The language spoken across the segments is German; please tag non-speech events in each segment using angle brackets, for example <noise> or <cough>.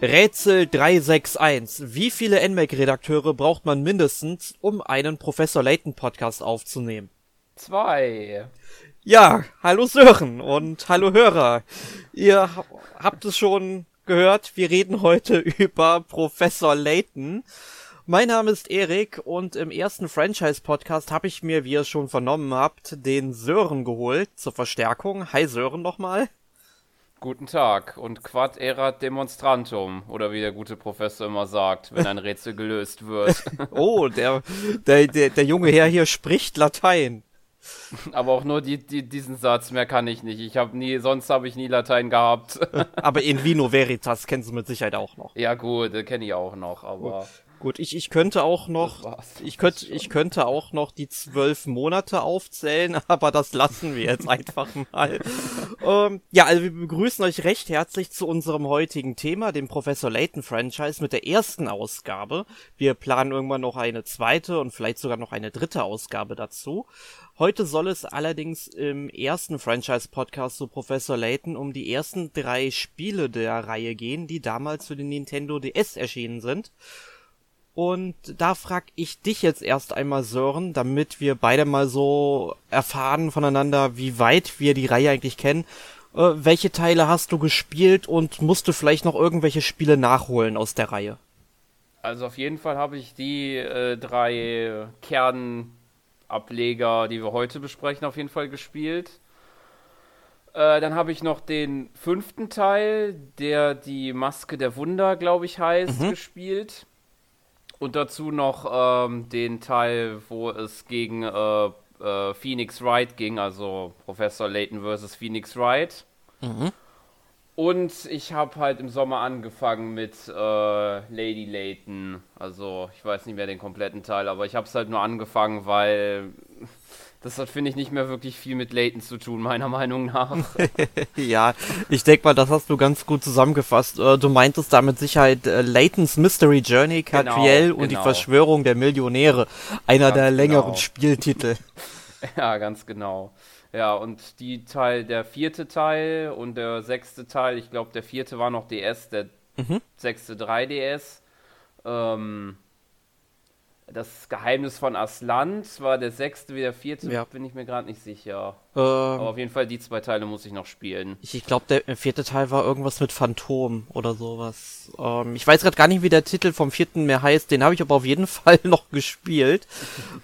Rätsel 361. Wie viele NMAC-Redakteure braucht man mindestens, um einen Professor Layton Podcast aufzunehmen? Zwei. Ja, hallo Sören und hallo Hörer. Ihr habt es schon gehört, wir reden heute <laughs> über Professor Layton. Mein Name ist Erik und im ersten Franchise-Podcast habe ich mir, wie ihr schon vernommen habt, den Sören geholt zur Verstärkung. Hi Sören nochmal. Guten Tag und quad erat demonstrantum, oder wie der gute Professor immer sagt, wenn ein Rätsel gelöst wird. <laughs> oh, der, der, der, der junge Herr hier spricht Latein. Aber auch nur die, die, diesen Satz, mehr kann ich nicht. Ich habe nie, sonst habe ich nie Latein gehabt. <laughs> aber in Vino Veritas kennst du mit Sicherheit auch noch. Ja, gut, kenne ich auch noch, aber. Gut. Ich, ich könnte auch noch, ich könnte, ich könnte auch noch die zwölf Monate aufzählen, <laughs> aber das lassen wir jetzt einfach mal. ähm, ja, also wir begrüßen euch recht herzlich zu unserem heutigen Thema, dem Professor Layton Franchise mit der ersten Ausgabe. Wir planen irgendwann noch eine zweite und vielleicht sogar noch eine dritte Ausgabe dazu. Heute soll es allerdings im ersten Franchise-Podcast zu Professor Layton um die ersten drei Spiele der Reihe gehen, die damals für den Nintendo DS erschienen sind. Und da frag ich dich jetzt erst einmal, Sören, damit wir beide mal so erfahren voneinander, wie weit wir die Reihe eigentlich kennen. Äh, welche Teile hast du gespielt und musst du vielleicht noch irgendwelche Spiele nachholen aus der Reihe? Also auf jeden Fall habe ich die äh, drei Kernableger, die wir heute besprechen, auf jeden Fall gespielt. Äh, dann habe ich noch den fünften Teil, der die Maske der Wunder, glaube ich, heißt, mhm. gespielt. Und dazu noch ähm, den Teil, wo es gegen äh, äh, Phoenix Wright ging, also Professor Layton versus Phoenix Wright. Mhm. Und ich habe halt im Sommer angefangen mit äh, Lady Layton. Also ich weiß nicht mehr den kompletten Teil, aber ich habe es halt nur angefangen, weil das hat, finde ich, nicht mehr wirklich viel mit Layton zu tun, meiner Meinung nach. <laughs> ja, ich denke mal, das hast du ganz gut zusammengefasst. Äh, du meintest damit Sicherheit äh, Laytons Mystery Journey, Catriel genau, und genau. die Verschwörung der Millionäre. Einer ganz der längeren genau. Spieltitel. <laughs> Ja, ganz genau. Ja, und die Teil, der vierte Teil und der sechste Teil, ich glaube, der vierte war noch DS, der mhm. sechste 3DS. Ähm, das Geheimnis von Asland war der sechste wie der vierte, ja. bin ich mir gerade nicht sicher. Ähm, Aber auf jeden Fall die zwei Teile muss ich noch spielen. Ich, ich glaube, der vierte Teil war irgendwas mit Phantom oder sowas. Ähm, ich weiß gerade gar nicht, wie der Titel vom vierten mehr heißt. Den habe ich aber auf jeden <laughs> Fall noch gespielt.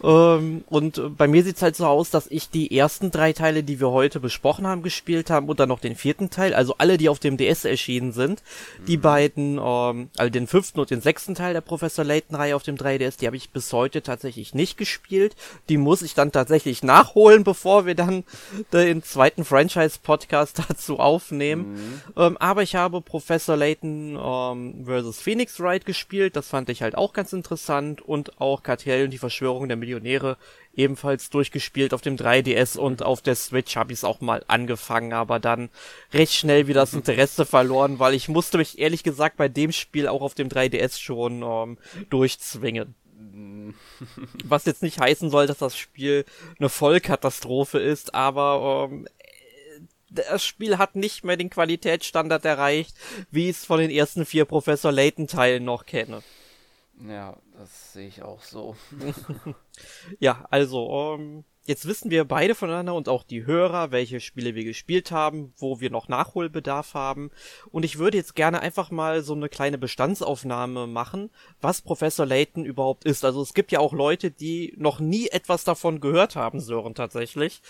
ähm, und bei mir sieht's halt so aus, dass ich die ersten drei Teile, die wir heute besprochen haben, gespielt haben und dann noch den vierten Teil, also alle, die auf dem DS erschienen sind. Mhm. Die beiden, ähm, also den fünften und den sechsten Teil der Professor Layton-Reihe auf dem 3DS, die habe ich bis heute tatsächlich nicht gespielt. Die muss ich dann tatsächlich nachholen, bevor wir dann den zweiten Franchise-Podcast <laughs> dazu aufnehmen. Mhm. Ähm, aber ich habe Professor Layton ähm, vs. Phoenix Wright gespielt. Das fand ich halt auch ganz interessant. Und auch Cartel und die Verschwörung der Millionäre ebenfalls durchgespielt auf dem 3DS und auf der Switch habe ich es auch mal angefangen, aber dann recht schnell wieder das <laughs> Interesse verloren, weil ich musste mich ehrlich gesagt bei dem Spiel auch auf dem 3DS schon ähm, durchzwingen. <laughs> Was jetzt nicht heißen soll, dass das Spiel eine Vollkatastrophe ist, aber ähm, das Spiel hat nicht mehr den Qualitätsstandard erreicht, wie ich es von den ersten vier Professor Layton Teilen noch kenne. Ja, das sehe ich auch so. <laughs> ja, also, ähm, Jetzt wissen wir beide voneinander und auch die Hörer, welche Spiele wir gespielt haben, wo wir noch Nachholbedarf haben. Und ich würde jetzt gerne einfach mal so eine kleine Bestandsaufnahme machen, was Professor Layton überhaupt ist. Also es gibt ja auch Leute, die noch nie etwas davon gehört haben, Sören tatsächlich.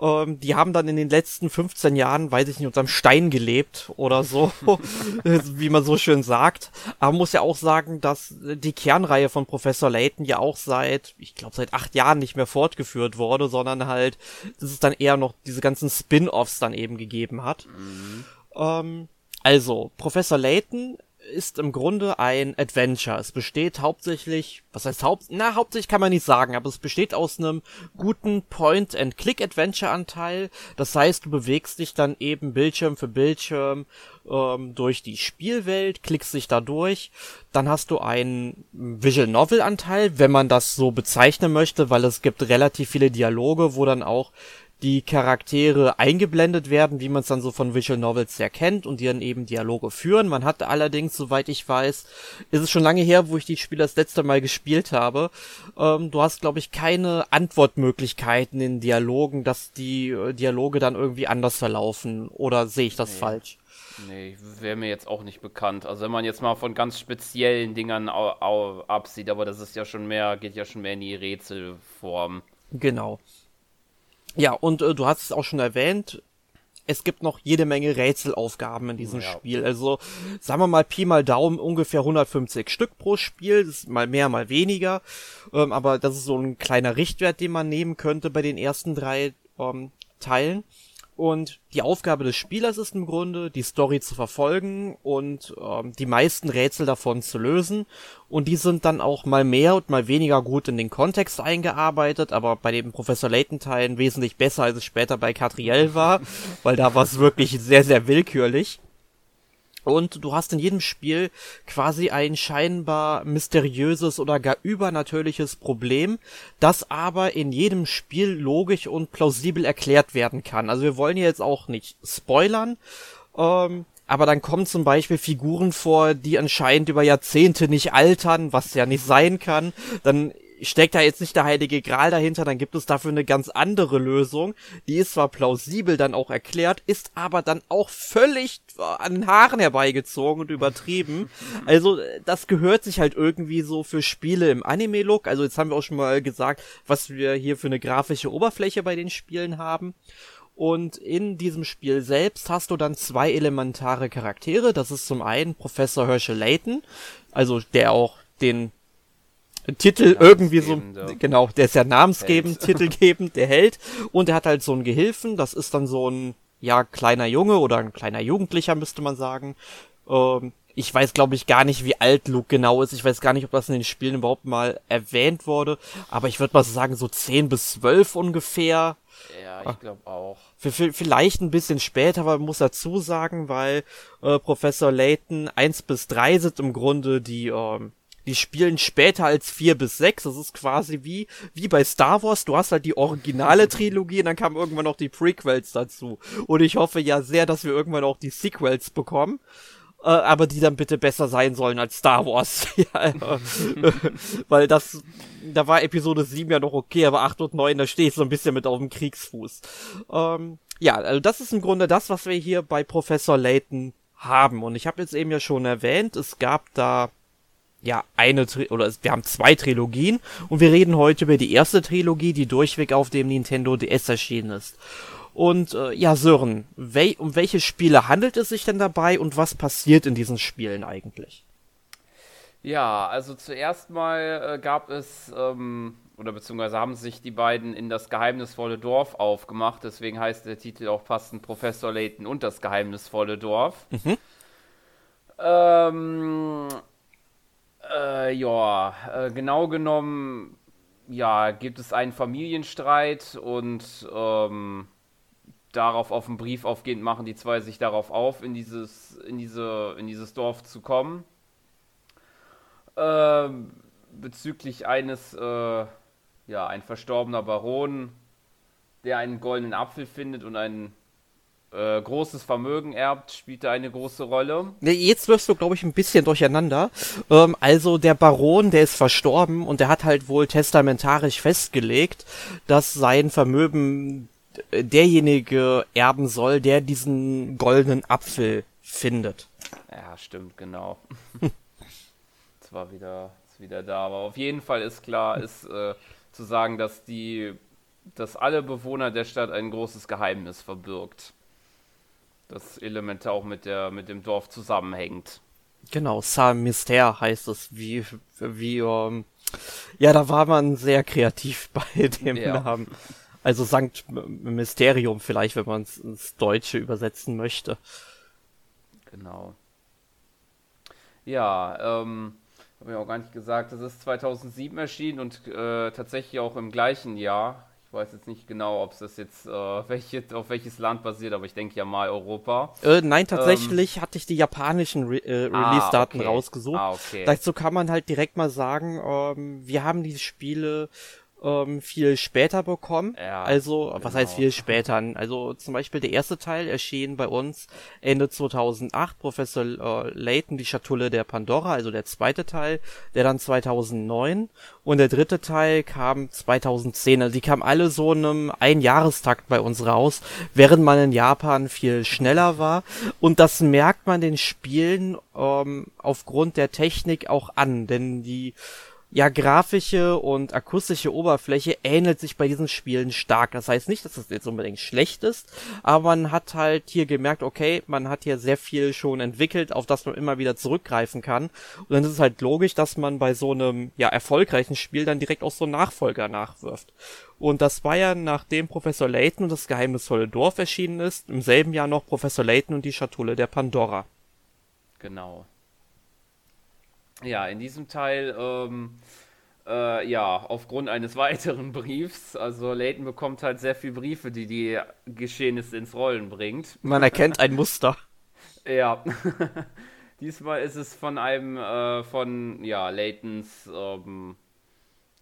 Ähm, die haben dann in den letzten 15 Jahren, weiß ich nicht, unterm Stein gelebt oder so, <laughs> wie man so schön sagt. Aber man muss ja auch sagen, dass die Kernreihe von Professor Layton ja auch seit, ich glaube, seit acht Jahren nicht mehr fortgeführt wurde, sondern halt, dass es dann eher noch diese ganzen Spin-offs dann eben gegeben hat. Mhm. Ähm, also, Professor Layton ist im Grunde ein Adventure. Es besteht hauptsächlich, was heißt haupt, na, hauptsächlich kann man nicht sagen, aber es besteht aus einem guten Point-and-Click-Adventure-Anteil. Das heißt, du bewegst dich dann eben Bildschirm für Bildschirm ähm, durch die Spielwelt, klickst dich da durch. Dann hast du einen Visual Novel-Anteil, wenn man das so bezeichnen möchte, weil es gibt relativ viele Dialoge, wo dann auch die Charaktere eingeblendet werden, wie man es dann so von Visual Novels sehr kennt und die dann eben Dialoge führen. Man hat allerdings, soweit ich weiß, ist es schon lange her, wo ich die Spiele das letzte Mal gespielt habe. Ähm, du hast, glaube ich, keine Antwortmöglichkeiten in Dialogen, dass die äh, Dialoge dann irgendwie anders verlaufen. Oder sehe ich das nee. falsch? Nee, wäre mir jetzt auch nicht bekannt. Also wenn man jetzt mal von ganz speziellen Dingern absieht, aber das ist ja schon mehr, geht ja schon mehr in die Rätselform. Genau. Ja, und äh, du hast es auch schon erwähnt, es gibt noch jede Menge Rätselaufgaben in diesem ja. Spiel. Also sagen wir mal Pi mal Daumen ungefähr 150 Stück pro Spiel, das ist mal mehr, mal weniger. Ähm, aber das ist so ein kleiner Richtwert, den man nehmen könnte bei den ersten drei ähm, Teilen. Und die Aufgabe des Spielers ist im Grunde, die Story zu verfolgen und ähm, die meisten Rätsel davon zu lösen. Und die sind dann auch mal mehr und mal weniger gut in den Kontext eingearbeitet, aber bei den Professor Layton-Teilen wesentlich besser, als es später bei Catriel war, <laughs> weil da war es wirklich sehr, sehr willkürlich. Und du hast in jedem Spiel quasi ein scheinbar mysteriöses oder gar übernatürliches Problem, das aber in jedem Spiel logisch und plausibel erklärt werden kann. Also wir wollen jetzt auch nicht spoilern, ähm, aber dann kommen zum Beispiel Figuren vor, die anscheinend über Jahrzehnte nicht altern, was ja nicht sein kann. Dann steckt da jetzt nicht der heilige Gral dahinter, dann gibt es dafür eine ganz andere Lösung. Die ist zwar plausibel dann auch erklärt, ist aber dann auch völlig an den Haaren herbeigezogen und übertrieben. <laughs> Also das gehört sich halt irgendwie so für Spiele im Anime-Look. Also jetzt haben wir auch schon mal gesagt, was wir hier für eine grafische Oberfläche bei den Spielen haben. Und in diesem Spiel selbst hast du dann zwei elementare Charaktere. Das ist zum einen Professor Herschel Layton, also der auch den Titel irgendwie so, genau, der ist ja namensgebend, <laughs> titelgebend, der Held. Und er hat halt so einen Gehilfen, das ist dann so ein, ja, kleiner Junge oder ein kleiner Jugendlicher, müsste man sagen. Ähm, ich weiß, glaube ich, gar nicht, wie alt Luke genau ist. Ich weiß gar nicht, ob das in den Spielen überhaupt mal erwähnt wurde. Aber ich würde mal sagen, so 10 bis 12 ungefähr. Ja, ich glaube auch. Vielleicht ein bisschen später, aber man muss dazu sagen, weil äh, Professor Layton 1 bis 3 sind im Grunde die ähm, die spielen später als vier bis sechs. Das ist quasi wie, wie bei Star Wars. Du hast halt die originale Trilogie und dann kamen irgendwann noch die Prequels dazu. Und ich hoffe ja sehr, dass wir irgendwann auch die Sequels bekommen. Äh, aber die dann bitte besser sein sollen als Star Wars. <laughs> ja, äh, weil das, da war Episode 7 ja noch okay, aber 8 und 9, da stehe ich so ein bisschen mit auf dem Kriegsfuß. Ähm, ja, also das ist im Grunde das, was wir hier bei Professor Layton haben. Und ich habe jetzt eben ja schon erwähnt, es gab da ja eine Tri oder wir haben zwei Trilogien und wir reden heute über die erste Trilogie, die durchweg auf dem Nintendo DS erschienen ist. Und äh, ja, Sören, wel um welche Spiele handelt es sich denn dabei und was passiert in diesen Spielen eigentlich? Ja, also zuerst mal äh, gab es, ähm, oder beziehungsweise haben sich die beiden in das geheimnisvolle Dorf aufgemacht, deswegen heißt der Titel auch passend Professor Layton und das geheimnisvolle Dorf. Mhm. Ähm, äh, ja, äh, genau genommen, ja, gibt es einen Familienstreit und ähm, darauf auf den Brief aufgehend machen die zwei sich darauf auf, in dieses, in diese, in dieses Dorf zu kommen. Ähm, bezüglich eines, äh, ja, ein verstorbener Baron, der einen goldenen Apfel findet und einen äh, großes Vermögen erbt, spielt da eine große Rolle. Jetzt wirst du, glaube ich, ein bisschen durcheinander. Ähm, also der Baron, der ist verstorben und der hat halt wohl testamentarisch festgelegt, dass sein Vermögen derjenige erben soll, der diesen goldenen Apfel findet. Ja, stimmt, genau. <laughs> Jetzt war wieder, ist wieder da. Aber auf jeden Fall ist klar, ist äh, zu sagen, dass die, dass alle Bewohner der Stadt ein großes Geheimnis verbirgt das elementar auch mit, der, mit dem Dorf zusammenhängt. Genau, Saint Myster heißt es, wie, wie, um, ähm, ja, da war man sehr kreativ <laughs> bei dem ja. Namen. Also Sankt Mysterium vielleicht, wenn man es ins Deutsche übersetzen möchte. Genau. Ja, ähm, habe ich auch gar nicht gesagt, das ist 2007 erschienen und äh, tatsächlich auch im gleichen Jahr weiß jetzt nicht genau, ob es das jetzt äh, <laughs> welche, auf welches Land basiert, aber ich denke ja mal Europa. Äh, nein, tatsächlich ähm, hatte ich die japanischen Re äh, ah, Release-Daten ah, okay. rausgesucht. Ah, okay. Dazu kann man halt direkt mal sagen, ähm, wir haben diese Spiele ähm, viel später bekommen. Ja, also, was genau. heißt viel später? Also zum Beispiel der erste Teil erschien bei uns Ende 2008, Professor äh, Layton, die Schatulle der Pandora, also der zweite Teil, der dann 2009 und der dritte Teil kam 2010. Also die kamen alle so in einem Einjahrestakt bei uns raus, während man in Japan viel schneller war. Und das merkt man den Spielen ähm, aufgrund der Technik auch an, denn die ja, grafische und akustische Oberfläche ähnelt sich bei diesen Spielen stark. Das heißt nicht, dass das jetzt unbedingt schlecht ist, aber man hat halt hier gemerkt, okay, man hat hier sehr viel schon entwickelt, auf das man immer wieder zurückgreifen kann. Und dann ist es halt logisch, dass man bei so einem, ja, erfolgreichen Spiel dann direkt auch so Nachfolger nachwirft. Und das war ja, nachdem Professor Layton und das geheimnisvolle Dorf erschienen ist, im selben Jahr noch Professor Layton und die Schatulle der Pandora. Genau. Ja, in diesem Teil, ähm, äh, ja, aufgrund eines <laughs> weiteren Briefs, also Layton bekommt halt sehr viele Briefe, die die Geschehnisse ins Rollen bringt. Man erkennt ein Muster. <laughs> Ja. <laughs> Diesmal ist es von einem, äh, von, ja, Laytons, ähm,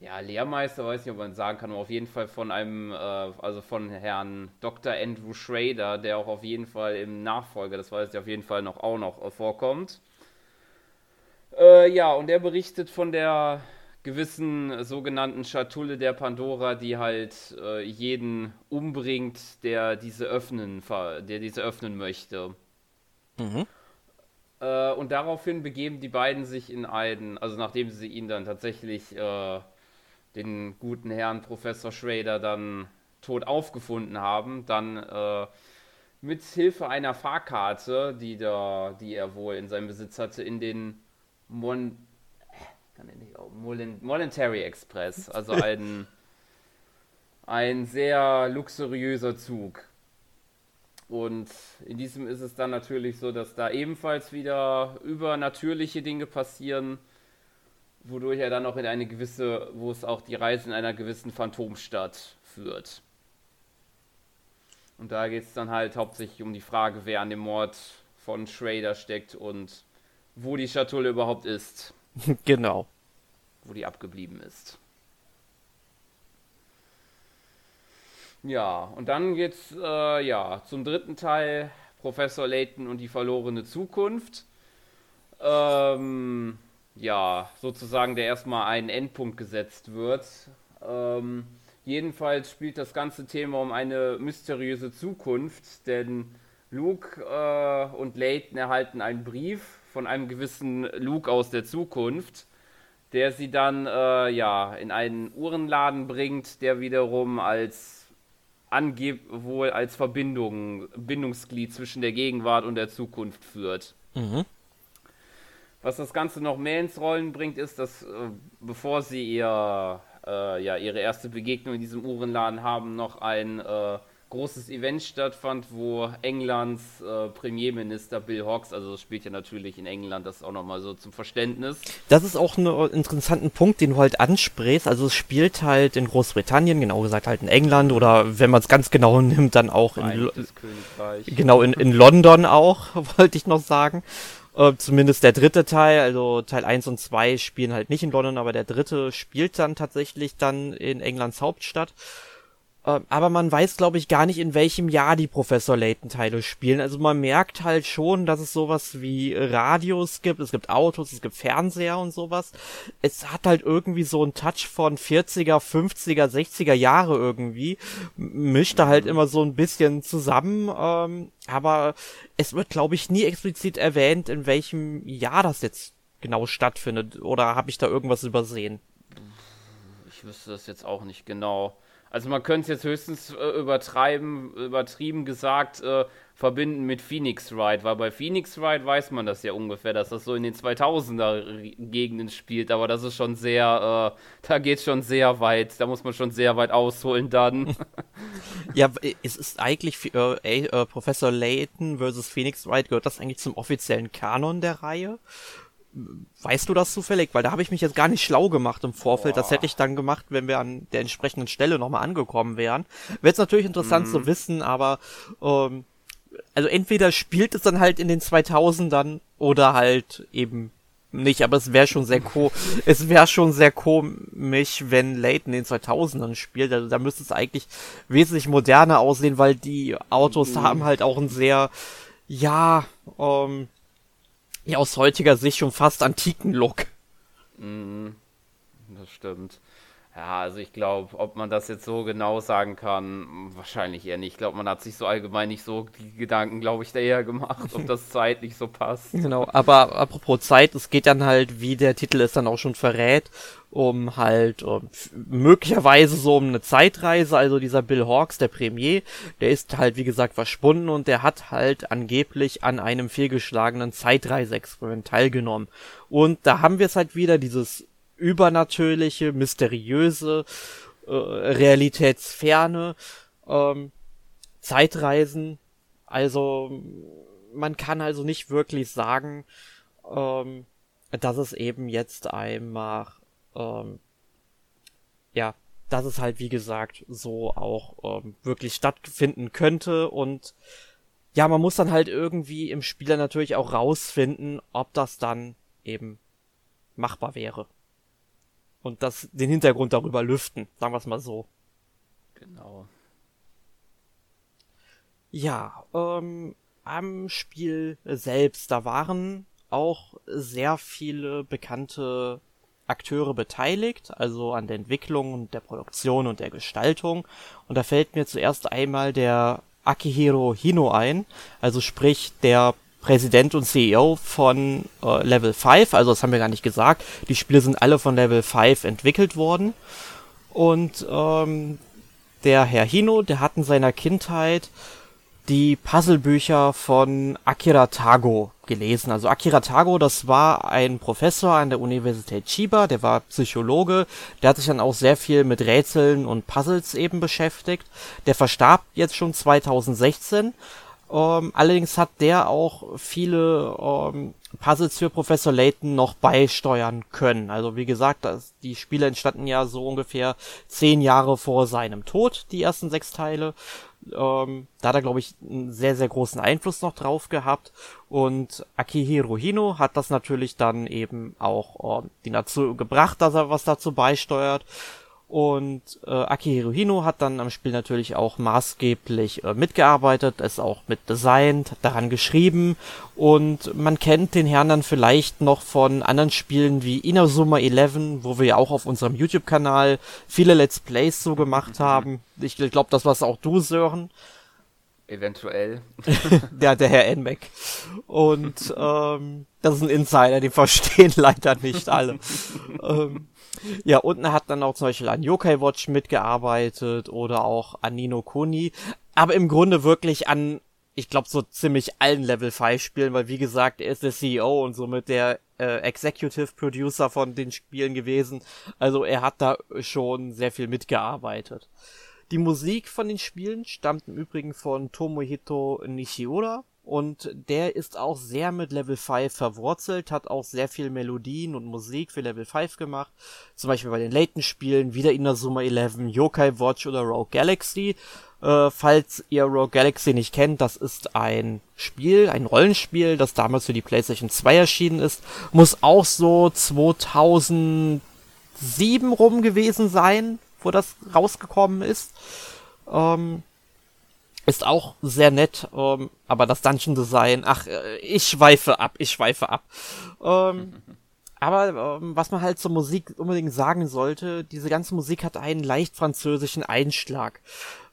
ja, Lehrmeister, weiß nicht, ob man sagen kann, aber auf jeden Fall von einem, äh, also von Herrn Dr. Andrew Schrader, der auch auf jeden Fall im Nachfolger, das weiß ich auf jeden Fall noch auch noch äh, vorkommt. Äh, ja, und er berichtet von der gewissen sogenannten Schatulle der Pandora, die halt äh, jeden umbringt, der diese öffnen, der diese öffnen möchte. Mhm. Äh, und daraufhin begeben die beiden sich in einen, also nachdem sie ihn dann tatsächlich, äh, den guten Herrn Professor Schrader dann tot aufgefunden haben, dann äh, mit Hilfe einer Fahrkarte, die, da, die er wohl in seinem Besitz hatte, in den Mon kann ich nicht, oh, Molin Voluntary Express, also ein, ein sehr luxuriöser Zug. Und in diesem ist es dann natürlich so, dass da ebenfalls wieder übernatürliche Dinge passieren, wodurch er dann auch in eine gewisse, wo es auch die Reise in einer gewissen Phantomstadt führt. Und da geht es dann halt hauptsächlich um die Frage, wer an dem Mord von Schrader steckt und wo die Schatulle überhaupt ist, <laughs> genau. wo die abgeblieben ist. Ja, und dann geht's äh, ja zum dritten Teil, Professor Layton und die verlorene Zukunft. Ähm, ja, sozusagen der erstmal einen Endpunkt gesetzt wird. Ähm, jedenfalls spielt das ganze Thema um eine mysteriöse Zukunft, denn Luke äh, und Layton erhalten einen Brief von einem gewissen Luke aus der Zukunft, der sie dann äh, ja in einen Uhrenladen bringt, der wiederum als angeb wohl als Verbindung, Bindungsglied zwischen der Gegenwart und der Zukunft führt. Mhm. Was das Ganze noch mehr ins Rollen bringt, ist, dass äh, bevor sie ihr, äh, ja, ihre erste Begegnung in diesem Uhrenladen haben, noch ein äh, großes Event stattfand, wo Englands äh, Premierminister Bill Hawkes, also das spielt ja natürlich in England, das auch nochmal so zum Verständnis. Das ist auch ein interessanten Punkt, den du halt ansprichst. Also es spielt halt in Großbritannien, genau gesagt halt in England oder wenn man es ganz genau <laughs> nimmt, dann auch in, genau in, in London auch, <laughs> wollte ich noch sagen. Äh, zumindest der dritte Teil, also Teil 1 und 2 spielen halt nicht in London, aber der dritte spielt dann tatsächlich dann in Englands Hauptstadt. Äh, aber man weiß, glaube ich, gar nicht, in welchem Jahr die Professor Layton-Teile spielen. Also man merkt halt schon, dass es sowas wie Radios gibt, es gibt Autos, es gibt Fernseher und sowas. Es hat halt irgendwie so einen Touch von 40er, 50er, 60er Jahre irgendwie. Mischt da halt immer so ein bisschen zusammen. Ähm, aber es wird, glaube ich, nie explizit erwähnt, in welchem Jahr das jetzt genau stattfindet. Oder habe ich da irgendwas übersehen? Ich wüsste das jetzt auch nicht genau. Also man könnte es jetzt höchstens äh, übertreiben, übertrieben gesagt, äh, verbinden mit Phoenix Wright, weil bei Phoenix Wright weiß man das ja ungefähr, dass das so in den 2000er Gegenden spielt, aber das ist schon sehr, äh, <laughs> da geht schon sehr weit, da muss man schon sehr weit ausholen dann. <laughs> Ja, es ist eigentlich äh, äh, Professor Layton versus Phoenix Wright, gehört das eigentlich zum offiziellen Kanon der Reihe? Weißt du das zufällig? Weil da habe ich mich jetzt gar nicht schlau gemacht im Vorfeld. Das Boah. hätte ich dann gemacht, wenn wir an der entsprechenden Stelle nochmal angekommen wären. Wäre jetzt natürlich interessant zu wissen, aber ähm, also entweder spielt es dann halt in den 2000ern oder halt eben nicht, aber es wäre schon sehr ko es wäre schon sehr komisch, wenn Layton in den 2000ern spielt. Also da müsste es eigentlich wesentlich moderner aussehen, weil die Autos mhm. haben halt auch ein sehr, ja, ähm, ja, aus heutiger Sicht schon fast antiken Look. Mhm. Das stimmt. Ja, also ich glaube, ob man das jetzt so genau sagen kann, wahrscheinlich eher nicht. Ich glaube, man hat sich so allgemein nicht so die Gedanken, glaube ich, da eher gemacht, ob das <laughs> zeitlich so passt. Genau, aber apropos Zeit, es geht dann halt, wie der Titel es dann auch schon verrät, um halt um, möglicherweise so um eine Zeitreise. Also dieser Bill Hawks, der Premier, der ist halt, wie gesagt, verschwunden und der hat halt angeblich an einem fehlgeschlagenen Zeitreiseexperiment teilgenommen. Und da haben wir es halt wieder, dieses übernatürliche, mysteriöse, äh, realitätsferne ähm, Zeitreisen. Also man kann also nicht wirklich sagen, ähm, dass es eben jetzt einmal, ähm, ja, dass es halt wie gesagt so auch ähm, wirklich stattfinden könnte und ja, man muss dann halt irgendwie im Spieler natürlich auch rausfinden, ob das dann eben machbar wäre und das, den Hintergrund darüber lüften, sagen wir es mal so. Genau. Ja, ähm, am Spiel selbst, da waren auch sehr viele bekannte Akteure beteiligt, also an der Entwicklung und der Produktion und der Gestaltung. Und da fällt mir zuerst einmal der Akihiro Hino ein, also sprich der Präsident und CEO von äh, Level 5, also das haben wir gar nicht gesagt. Die Spiele sind alle von Level 5 entwickelt worden. Und ähm, der Herr Hino, der hat in seiner Kindheit die Puzzlebücher von Akira Tago gelesen. Also Akira Tago, das war ein Professor an der Universität Chiba, der war Psychologe, der hat sich dann auch sehr viel mit Rätseln und Puzzles eben beschäftigt. Der verstarb jetzt schon 2016 ähm, allerdings hat der auch viele ähm, Puzzles für Professor Layton noch beisteuern können. Also wie gesagt, das, die Spiele entstanden ja so ungefähr zehn Jahre vor seinem Tod, die ersten sechs Teile. Ähm, da hat er, glaube ich, einen sehr, sehr großen Einfluss noch drauf gehabt. Und Akihiro Hino hat das natürlich dann eben auch äh, dazu gebracht, dass er was dazu beisteuert. Und äh, Akihiro Hino hat dann am Spiel natürlich auch maßgeblich äh, mitgearbeitet, es auch mit designt, daran geschrieben und man kennt den Herrn dann vielleicht noch von anderen Spielen wie Inazuma 11, wo wir ja auch auf unserem YouTube-Kanal viele Let's Plays so gemacht mhm. haben. Ich glaube, das war's auch du, Sören. Eventuell. <laughs> der, der Herr Enmeck. Und ähm, das ist ein Insider, den verstehen <laughs> leider nicht alle. ähm, ja, und er hat dann auch zum Beispiel an Yokai Watch mitgearbeitet oder auch an Nino Kuni. Aber im Grunde wirklich an, ich glaube, so ziemlich allen Level 5 Spielen, weil wie gesagt, er ist der CEO und somit der äh, Executive Producer von den Spielen gewesen. Also er hat da schon sehr viel mitgearbeitet. Die Musik von den Spielen stammt im Übrigen von Tomohito Nishiura und der ist auch sehr mit Level 5 verwurzelt, hat auch sehr viel Melodien und Musik für Level 5 gemacht. Zum Beispiel bei den Layton-Spielen, wieder Inazuma 11, Yokai Watch oder Rogue Galaxy. Äh, falls ihr Rogue Galaxy nicht kennt, das ist ein Spiel, ein Rollenspiel, das damals für die PlayStation 2 erschienen ist. Muss auch so 2007 rum gewesen sein, wo das rausgekommen ist. Ähm, ist auch sehr nett, ähm, aber das Dungeon Design, ach, äh, ich schweife ab, ich schweife ab. Ähm, <laughs> aber ähm, was man halt zur Musik unbedingt sagen sollte, diese ganze Musik hat einen leicht französischen Einschlag.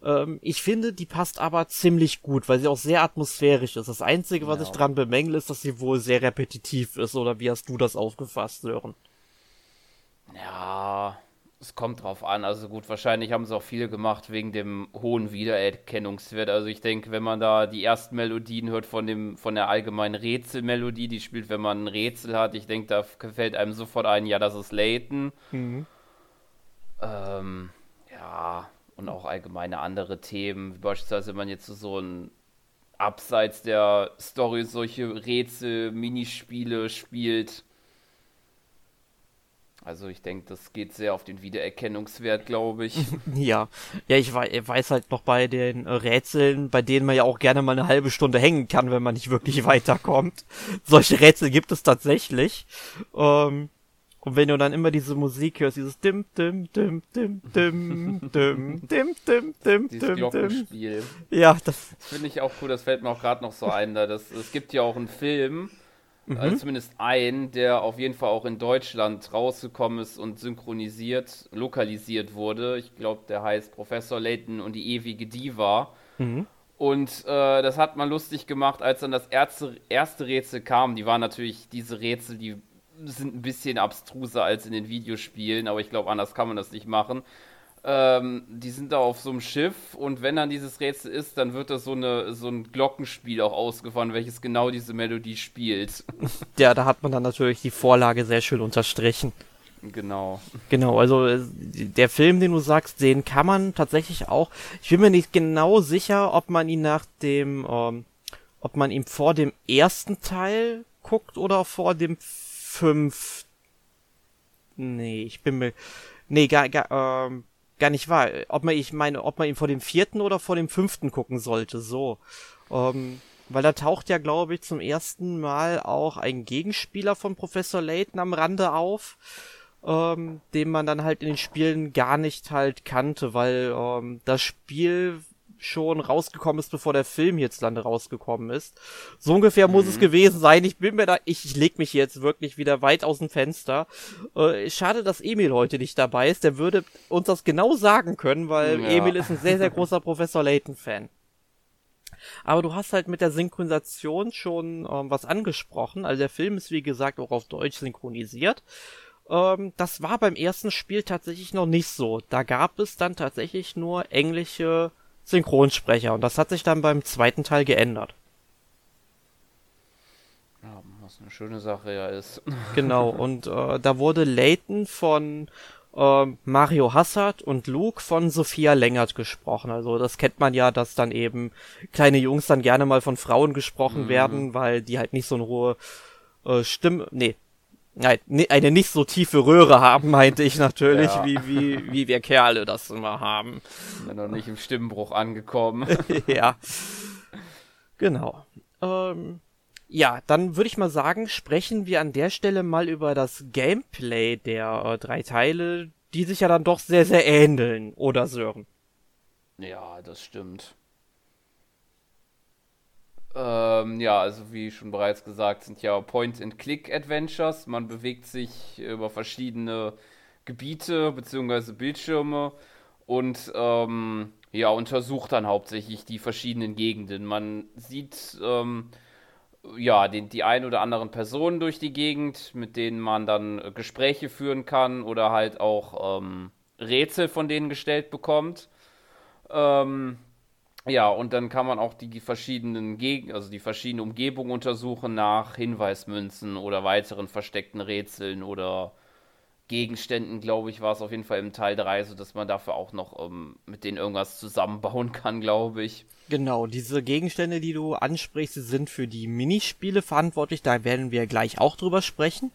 Ähm, ich finde, die passt aber ziemlich gut, weil sie auch sehr atmosphärisch ist. Das Einzige, was ja. ich dran bemängle, ist, dass sie wohl sehr repetitiv ist. Oder wie hast du das aufgefasst, Sören? Ja, es kommt drauf an. Also gut, wahrscheinlich haben es auch viele gemacht wegen dem hohen Wiedererkennungswert. Also ich denke, wenn man da die ersten Melodien hört von dem von der allgemeinen Rätselmelodie, die spielt, wenn man ein Rätsel hat, ich denke, da gefällt einem sofort ein, ja, das ist Layton. Mhm. Ähm, ja, und auch allgemeine andere Themen, wie beispielsweise wenn man jetzt so ein abseits der Story solche Rätsel, Minispiele spielt Also ich denke, das geht sehr auf den Wiedererkennungswert, glaube ich. <laughs> ja, ja, ich weiß halt noch bei den äh, Rätseln, bei denen man ja auch gerne mal eine halbe Stunde hängen kann, wenn man nicht wirklich <laughs> weiterkommt. Solche Rätsel gibt es tatsächlich. Ähm, und wenn du dann immer diese Musik hörst, dieses dim dim dim dim dim <laughs> dim dim dim dim dieses Glockenspiel. Ja, das, das finde ich auch cool. Das fällt mir auch gerade noch so ein. Da das, es gibt ja auch einen Film, mhm. also zumindest einen, der auf jeden Fall auch in Deutschland rausgekommen ist und synchronisiert, lokalisiert wurde. Ich glaube, der heißt Professor Layton und die ewige Diva. Mhm. Und äh, das hat man lustig gemacht, als dann das erste, erste Rätsel kam. Die waren natürlich diese Rätsel, die sind ein bisschen abstruser als in den Videospielen, aber ich glaube, anders kann man das nicht machen. Ähm, die sind da auf so einem Schiff und wenn dann dieses Rätsel ist, dann wird da so, eine, so ein Glockenspiel auch ausgefahren, welches genau diese Melodie spielt. Ja, da hat man dann natürlich die Vorlage sehr schön unterstrichen. Genau. Genau, also äh, der Film, den du sagst, den kann man tatsächlich auch. Ich bin mir nicht genau sicher, ob man ihn nach dem, ähm, ob man ihn vor dem ersten Teil guckt oder vor dem fünf. Nee, ich bin mir. Nee, gar, gar, ähm, gar nicht wahr. Ob man, ich meine, ob man ihn vor dem vierten oder vor dem fünften gucken sollte, so. Ähm, weil da taucht ja, glaube ich, zum ersten Mal auch ein Gegenspieler von Professor Layton am Rande auf, ähm, den man dann halt in den Spielen gar nicht halt kannte, weil ähm, das Spiel schon rausgekommen ist, bevor der Film hierzulande rausgekommen ist. So ungefähr mhm. muss es mhm. gewesen sein. Ich bin mir da, ich, ich leg mich jetzt wirklich wieder weit aus dem Fenster. Äh, schade, dass Emil heute nicht dabei ist. Der würde uns das genau sagen können, weil ja. Emil ist ein sehr, sehr großer Professor Layton-Fan. Aber du hast halt mit der Synchronisation schon ähm, was angesprochen. Also der Film ist wie gesagt auch auf Deutsch synchronisiert. Ähm, das war beim ersten Spiel tatsächlich noch nicht so. Da gab es dann tatsächlich nur englische Synchronsprecher. Und das hat sich dann beim zweiten Teil geändert. Ja, was eine schöne Sache ja ist. <laughs> Genau, und äh, da wurde Layton von äh, Mario Hassard und Luke von Sophia Längert gesprochen. Also das kennt man ja, dass dann eben kleine Jungs dann gerne mal von Frauen gesprochen mhm. werden, weil die halt nicht so eine hohe äh, Stimme, nee, eine nicht so tiefe Röhre haben, <laughs> meinte ich natürlich, ja. wie, wie, wie wir Kerle das immer haben. Sind noch nicht im Stimmbruch angekommen. <laughs> ja. Genau. Ähm, ja, dann würde ich mal sagen, sprechen wir an der Stelle mal über das Gameplay der äh, drei Teile, die sich ja dann doch sehr, sehr ähneln, oder Sören? Ja, das stimmt. Ähm, ja, also wie schon bereits gesagt, sind ja Point-and-Click-Adventures. Man bewegt sich über verschiedene Gebiete bzw. Bildschirme und ähm, ja, untersucht dann hauptsächlich die verschiedenen Gegenden. Man sieht ähm, ja den, die ein oder anderen Personen durch die Gegend, mit denen man dann Gespräche führen kann oder halt auch ähm, Rätsel von denen gestellt bekommt. Ähm, ja, und dann kann man auch die verschiedenen Gegend, also die verschiedenen Umgebungen untersuchen nach Hinweismünzen oder weiteren versteckten Rätseln oder Gegenständen, glaube ich, war es auf jeden Fall im Teil 3, sodass man dafür auch noch ähm, mit denen irgendwas zusammenbauen kann, glaube ich. Genau, diese Gegenstände, die du ansprichst, sind für die Minispiele verantwortlich, da werden wir gleich auch drüber sprechen.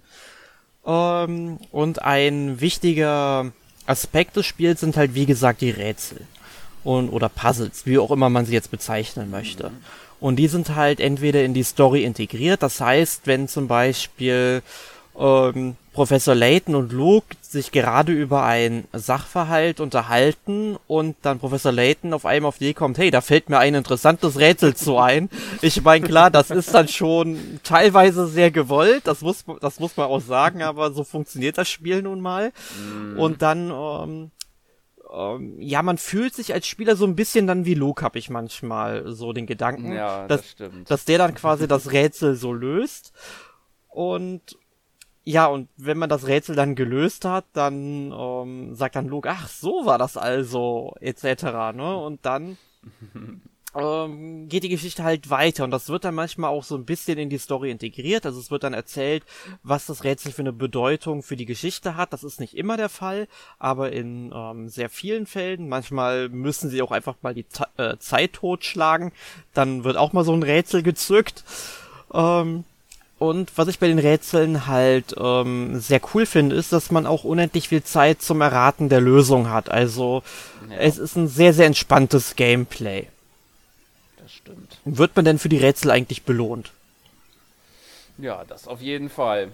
Ähm, und ein wichtiger Aspekt des Spiels sind halt, wie gesagt, die Rätsel und oder Puzzles, wie auch immer man sie jetzt bezeichnen möchte. Und die sind halt entweder in die Story integriert, das heißt, wenn zum Beispiel ähm, Professor Layton und Luke sich gerade über ein Sachverhalt unterhalten und dann Professor Layton auf einmal auf die Idee kommt, hey, da fällt mir ein interessantes Rätsel zu ein. Ich meine, klar, das ist dann schon teilweise sehr gewollt, das muss, das muss man auch sagen, aber so funktioniert das Spiel nun mal. Mm. Und dann ähm, ähm, ja, man fühlt sich als Spieler so ein bisschen dann wie Luke, hab ich manchmal so den Gedanken, ja, dass, das stimmt. dass der dann quasi das Rätsel so löst. Und ja, und wenn man das Rätsel dann gelöst hat, dann ähm, sagt dann Luke, ach, so war das also, etc. Ne? Und dann <laughs> ähm, geht die Geschichte halt weiter und das wird dann manchmal auch so ein bisschen in die Story integriert. Also es wird dann erzählt, was das Rätsel für eine Bedeutung für die Geschichte hat. Das ist nicht immer der Fall, aber in ähm, sehr vielen Fällen. Manchmal müssen sie auch einfach mal die Z äh, Zeit totschlagen. Dann wird auch mal so ein Rätsel gezückt. Ähm, Und was ich bei den Rätseln halt ähm, sehr cool finde, ist, dass man auch unendlich viel Zeit zum Erraten der Lösung hat. Also ja. es ist ein sehr, sehr entspanntes Gameplay. Wird man denn für die Rätsel eigentlich belohnt? Ja, das auf jeden Fall.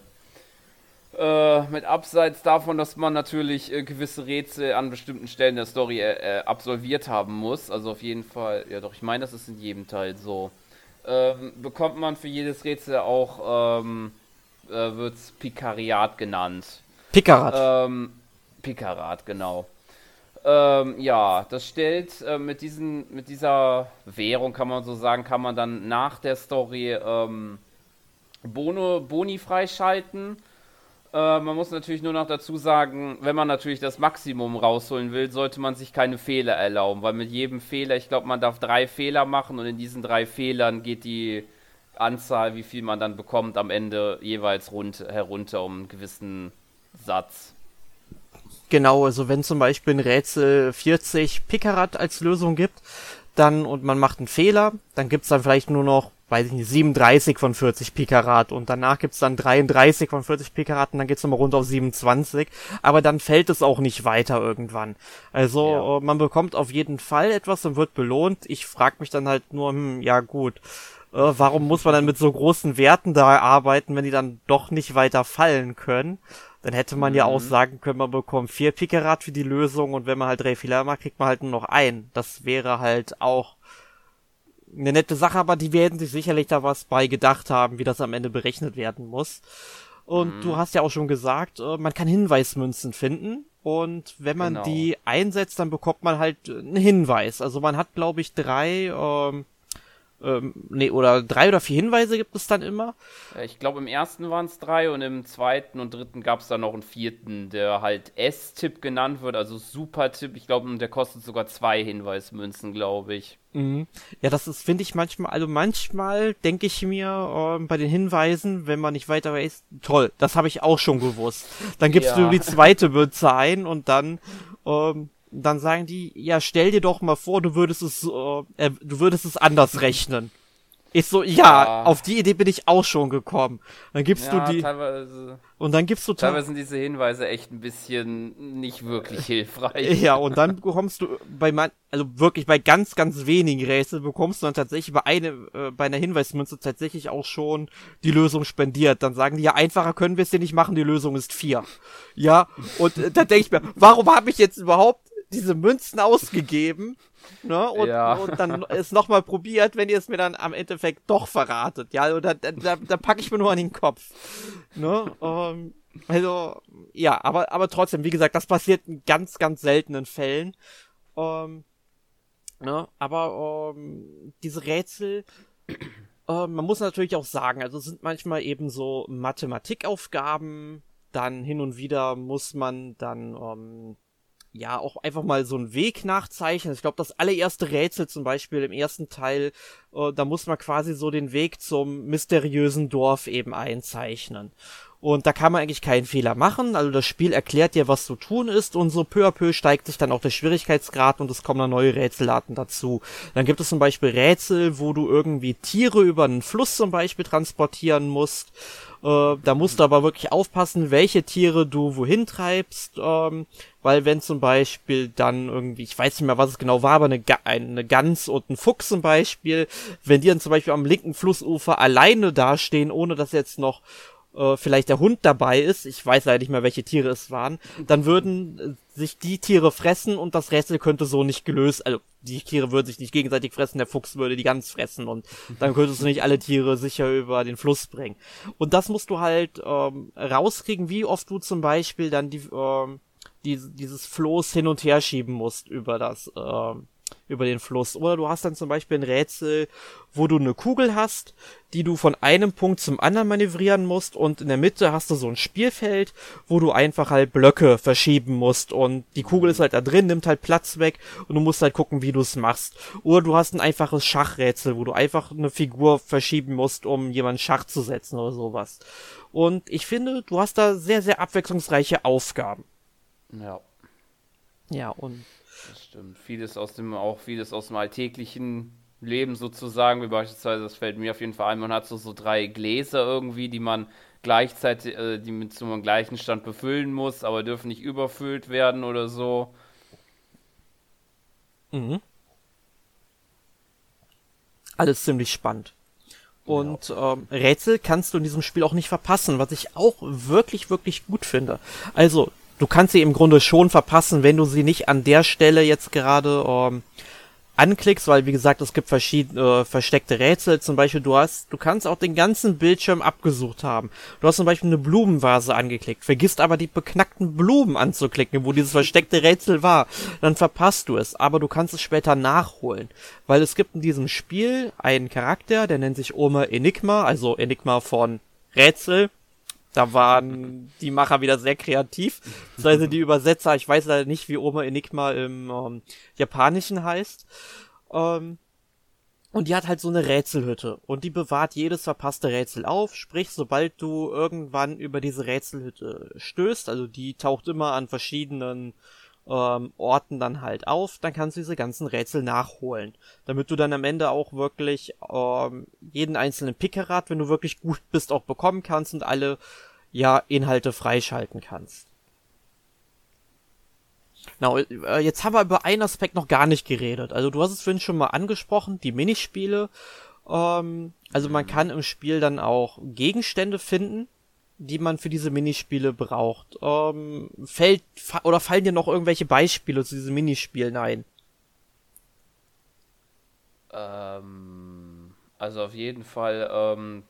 Äh, mit abseits davon, dass man natürlich äh, gewisse Rätsel an bestimmten Stellen der Story äh, äh absolviert haben muss. Also auf jeden Fall, ja doch, ich meine, das ist in jedem Teil so ähm, bekommt man für jedes Rätsel auch, ähm, äh, wird's Pikariat genannt. Pikarat. Ähm, Pikarat, genau. Ähm, ja, das stellt äh, mit, diesen, mit dieser Währung, kann man so sagen, kann man dann nach der Story ähm, Bono, Boni freischalten äh, man muss natürlich nur noch dazu sagen, wenn man natürlich das Maximum rausholen will, sollte man sich keine Fehler erlauben, weil mit jedem Fehler, ich glaube, man darf drei Fehler machen und in diesen drei Fehlern geht die Anzahl, wie viel man dann bekommt, am Ende jeweils rund, herunter um einen gewissen Satz. Genau, also wenn zum Beispiel ein Rätsel 40 Pikarat als Lösung gibt, dann und man macht einen Fehler, dann gibt's dann vielleicht nur noch weiß ich nicht, 37 von 40 Pikarat und danach gibt's dann 33 von 40 Pikarat und dann geht's nochmal runter auf 27, aber dann fällt es auch nicht weiter irgendwann. Also ja. Äh, man bekommt auf jeden Fall etwas und wird belohnt. Ich frag mich dann halt nur, hm, ja gut, äh, warum muss man dann mit so großen Werten da arbeiten, wenn die dann doch nicht weiter fallen können? Dann hätte man mhm. ja auch mhm. sagen können, man bekommt vier Pikarat für die Lösung und wenn man halt drei Fehler macht, kriegt man halt nur noch ein. Das wäre halt auch eine nette Sache, aber die werden sich sicherlich da was bei gedacht haben, wie das am Ende berechnet werden muss. Und mhm. du hast ja auch schon gesagt, äh, man kann Hinweismünzen finden. Und wenn man genau. die einsetzt, dann bekommt man halt einen Hinweis. Also man hat, glaube ich, drei ähm, ähm, nee, oder drei oder vier Hinweise gibt es dann immer. Ich glaube, im ersten waren es drei und im zweiten und dritten gab es dann noch einen vierten, der halt S-Tipp genannt wird, also Super-Tipp. Ich glaube, der kostet sogar zwei Hinweismünzen, glaube ich. Mhm. Ja, das ist, finde ich manchmal, also manchmal denke ich mir äh, bei den Hinweisen, wenn man nicht weiter weiß, toll, das habe ich auch schon gewusst. Dann gibst ja. du die zweite Münze ein und dann ähm, dann sagen die, ja, stell dir doch mal vor, du würdest es, äh, äh, du würdest es anders rechnen. Ich so, ja, ja, auf die Idee bin ich auch schon gekommen. Dann gibst ja, du die. Teilweise, und dann gibst du teilweise sind diese Hinweise echt ein bisschen nicht wirklich hilfreich. <laughs> Ja, und dann bekommst du bei man, also wirklich bei ganz, ganz wenigen Rätseln bekommst du dann tatsächlich bei eine, äh, bei einer Hinweismünze tatsächlich auch schon die Lösung spendiert. Dann sagen die, ja, einfacher können wir es dir nicht machen, die Lösung ist vier. Ja, und äh, da denke ich mir, warum habe ich jetzt überhaupt diese Münzen ausgegeben ne, und, ja. und dann es nochmal probiert, wenn ihr es mir dann am Endeffekt doch verratet. Ja, oder da, da, da packe ich mir nur an den Kopf. Ne? Ähm, also, ja, aber, aber trotzdem, wie gesagt, das passiert in ganz, ganz seltenen Fällen. Ähm, ne? Aber ähm, diese Rätsel, äh, man muss natürlich auch sagen, also sind manchmal eben so Mathematikaufgaben, dann hin und wieder muss man dann ähm, ja auch einfach mal so einen Weg nachzeichnen. Ich glaube, das allererste Rätsel zum Beispiel im ersten Teil, äh, da muss man quasi so den Weg zum mysteriösen Dorf eben einzeichnen. Und da kann man eigentlich keinen Fehler machen. Also das Spiel erklärt dir, was zu tun ist und so peu à peu steigt sich dann auch der Schwierigkeitsgrad und es kommen dann neue Rätselarten dazu. Dann gibt es zum Beispiel Rätsel, wo du irgendwie Tiere über einen Fluss zum Beispiel transportieren musst. Äh, da musst du aber wirklich aufpassen, welche Tiere du wohin treibst, ähm, weil wenn zum Beispiel dann irgendwie, ich weiß nicht mehr, was es genau war, aber eine, eine Gans und ein Fuchs zum Beispiel, wenn die dann zum Beispiel am linken Flussufer alleine dastehen, ohne dass jetzt noch äh, vielleicht der Hund dabei ist, ich weiß leider nicht mehr, welche Tiere es waren, dann würden äh, sich die Tiere fressen und das Rätsel könnte so nicht gelöst, also die Tiere würden sich nicht gegenseitig fressen, der Fuchs würde die ganz fressen und dann könntest du nicht alle Tiere sicher über den Fluss bringen. Und das musst du halt ähm, rauskriegen, wie oft du zum Beispiel dann die, ähm, die dieses Floß hin und her schieben musst über das, ähm, über den Fluss. Oder du hast dann zum Beispiel ein Rätsel, wo du eine Kugel hast, die du von einem Punkt zum anderen manövrieren musst und in der Mitte hast du so ein Spielfeld, wo du einfach halt Blöcke verschieben musst und die Kugel ist halt da drin, nimmt halt Platz weg und du musst halt gucken, wie du es machst. Oder du hast ein einfaches Schachrätsel, wo du einfach eine Figur verschieben musst, um jemanden Schach zu setzen oder sowas. Und ich finde, du hast da sehr, sehr abwechslungsreiche Aufgaben. Ja. Ja, und stimmt. Vieles aus dem, auch vieles aus dem Alltäglichen Leben sozusagen, wie beispielsweise, das fällt mir auf jeden Fall ein, man hat so, so drei Gläser irgendwie, die man gleichzeitig, äh, die mit zum gleichen Stand befüllen muss, aber dürfen nicht überfüllt werden oder so. Mhm. Alles ziemlich spannend. Und ja. ähm, Rätsel kannst du in diesem Spiel auch nicht verpassen, was ich auch wirklich, wirklich gut finde. Also, du kannst sie im Grunde schon verpassen, wenn du sie nicht an der Stelle jetzt gerade ähm, anklickst, weil wie gesagt, es gibt verschiedene äh, versteckte Rätsel. Zum Beispiel, du hast, du kannst auch den ganzen Bildschirm abgesucht haben. Du hast zum Beispiel eine Blumenvase angeklickt, vergisst aber die beknackten Blumen anzuklicken, wo dieses versteckte Rätsel war. Dann verpasst du es, aber du kannst es später nachholen. Weil es gibt in diesem Spiel einen Charakter, der nennt sich Oma Enigma, also Enigma von Rätsel da waren die Macher wieder sehr kreativ. Also die Übersetzer, ich weiß leider nicht, wie Oma Enigma im ähm, Japanischen heißt. Ähm, und die hat halt so eine Rätselhütte. Und die bewahrt jedes verpasste Rätsel auf. Sprich, sobald du irgendwann über diese Rätselhütte stößt, also die taucht immer an verschiedenen ähm, Orten dann halt auf, dann kannst du diese ganzen Rätsel nachholen. Damit du dann am Ende auch wirklich ähm, jeden einzelnen Pickerad, wenn du wirklich gut bist, auch bekommen kannst und alle ja Inhalte freischalten kannst. Na, äh, jetzt haben wir über einen Aspekt noch gar nicht geredet. Also du hast es vorhin schon mal angesprochen, die Minispiele. Ähm, also man kann im Spiel dann auch Gegenstände finden, die man für diese Minispiele braucht. Ähm, fällt fa oder fallen dir noch irgendwelche Beispiele zu diesen Minispielen ein? Ähm, also auf jeden Fall ähm,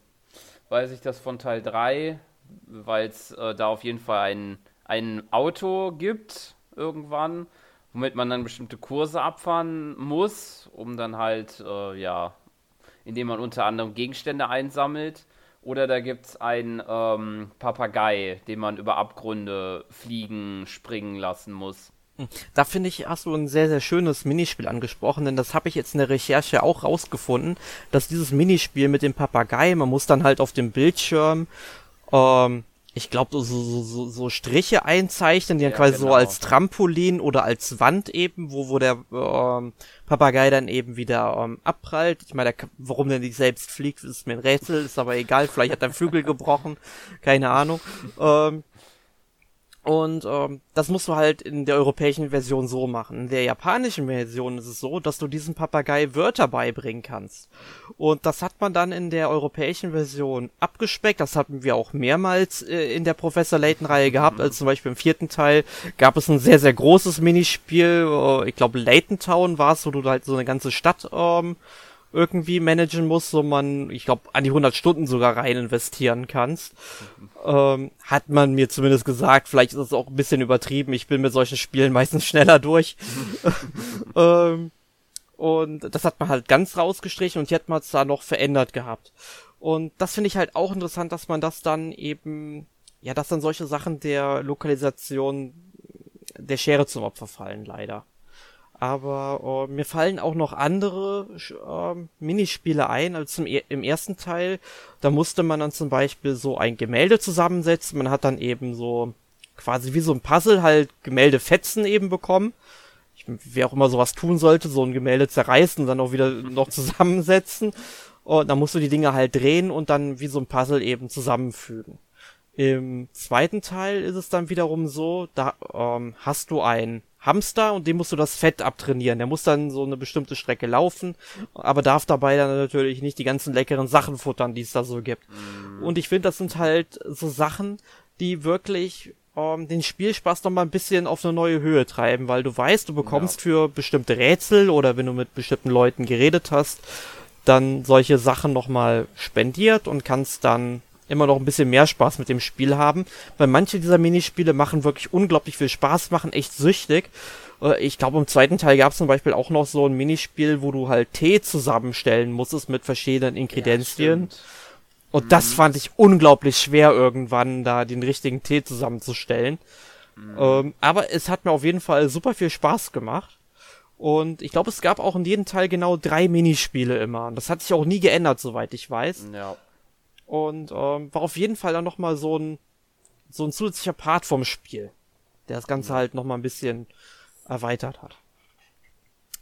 weiß ich das von Teil 3, weil es äh, da auf jeden Fall ein, ein Auto gibt irgendwann, womit man dann bestimmte Kurse abfahren muss, um dann halt, äh, ja, indem man unter anderem Gegenstände einsammelt. Oder da gibt es einen ähm, Papagei, den man über Abgründe fliegen, springen lassen muss. Hm. Da finde ich, hast du ein sehr, sehr schönes Minispiel angesprochen, denn das habe ich jetzt in der Recherche auch rausgefunden, dass dieses Minispiel mit dem Papagei, man muss dann halt auf dem Bildschirm ähm, ich glaube, so, so, so, so Striche einzeichnen, die dann ja, quasi genau. so als Trampolin oder als Wand eben, wo, wo der ähm, Papagei dann eben wieder ähm, abprallt. Ich meine, warum der nicht selbst fliegt, ist mir ein Rätsel, ist aber egal, vielleicht hat er Flügel gebrochen, keine Ahnung. Ähm, und ähm, das musst du halt in der europäischen Version so machen. In der japanischen Version ist es so, dass du diesem Papagei Wörter beibringen kannst. Und das hat man dann in der europäischen Version abgespeckt. Das hatten wir auch mehrmals äh, in der Professor Layton-Reihe gehabt. Also zum Beispiel im vierten Teil gab es ein sehr, sehr großes Minispiel. Äh, ich glaube, Layton Town war es, wo du halt so eine ganze Stadt ähm, irgendwie managen muss, so man, ich glaube, an die 100 Stunden sogar rein investieren kannst. Ähm, hat man mir zumindest gesagt, vielleicht ist es auch ein bisschen übertrieben, ich bin mit solchen Spielen <laughs> meistens schneller durch. <laughs> ähm, und das hat man halt ganz rausgestrichen und hier hat man es da noch verändert gehabt. Und das finde ich halt auch interessant, dass man das dann eben, ja, dass dann solche Sachen der Lokalisation der Schere zum Opfer fallen, leider. Aber äh, mir fallen auch noch andere äh, Minispiele ein, als zum, e-, im ersten Teil. Da musste man dann zum Beispiel so ein Gemälde zusammensetzen. Man hat dann eben so quasi wie so ein Puzzle halt Gemäldefetzen eben bekommen. Ich, wer auch immer sowas tun sollte, so ein Gemälde zerreißen dann auch wieder noch <laughs> zusammensetzen. Und dann musst du die Dinge halt drehen und dann wie so ein Puzzle eben zusammenfügen. Im zweiten Teil ist es dann wiederum so, da ähm, hast du ein Hamster und dem musst du das Fett abtrainieren. Der muss dann so eine bestimmte Strecke laufen, aber darf dabei dann natürlich nicht die ganzen leckeren Sachen futtern, die es da so gibt. Mhm. Und ich finde, das sind halt so Sachen, die wirklich ähm, den Spielspaß noch mal ein bisschen auf eine neue Höhe treiben, weil du weißt, du bekommst ja. für bestimmte Rätsel oder wenn du mit bestimmten Leuten geredet hast, dann solche Sachen noch mal spendiert und kannst dann immer noch ein bisschen mehr Spaß mit dem Spiel haben, weil manche dieser Minispiele machen wirklich unglaublich viel Spaß, machen echt süchtig. Äh, ich glaube, im zweiten Teil gab es zum Beispiel auch noch so ein Minispiel, wo du halt Tee zusammenstellen musstest mit verschiedenen Ingredienzien. Ja, und mhm. das fand ich unglaublich schwer irgendwann, da den richtigen Tee zusammenzustellen. Mhm. Ähm, aber es hat mir auf jeden Fall super viel Spaß gemacht. Und ich glaube, es gab auch in jedem Teil genau drei Minispiele immer. Und das hat sich auch nie geändert, soweit ich weiß. Ja. Und ähm, war auf jeden Fall dann nochmal so ein, so ein zusätzlicher Part vom Spiel, der das Ganze halt nochmal ein bisschen erweitert hat.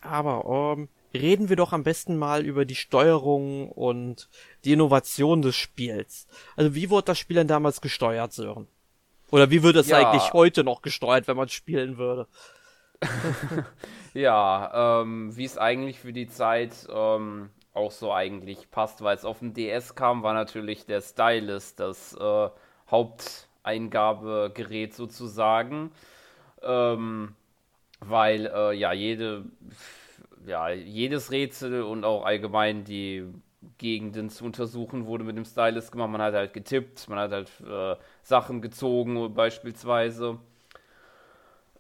Aber ähm, reden wir doch am besten mal über die Steuerung und die Innovation des Spiels. Also wie wurde das Spiel denn damals gesteuert, Sören? Oder wie würde es ja. eigentlich heute noch gesteuert, wenn man spielen würde? <laughs> ja, ähm, wie es eigentlich für die Zeit ähm, auch so eigentlich passt, weil es auf dem DS kam, war natürlich der Stylus das äh, Haupteingabegerät sozusagen. Ähm, weil äh, ja jede ja jedes Rätsel und auch allgemein die Gegenden zu untersuchen wurde mit dem Stylus gemacht. Man hat halt getippt, man hat halt äh, Sachen gezogen beispielsweise.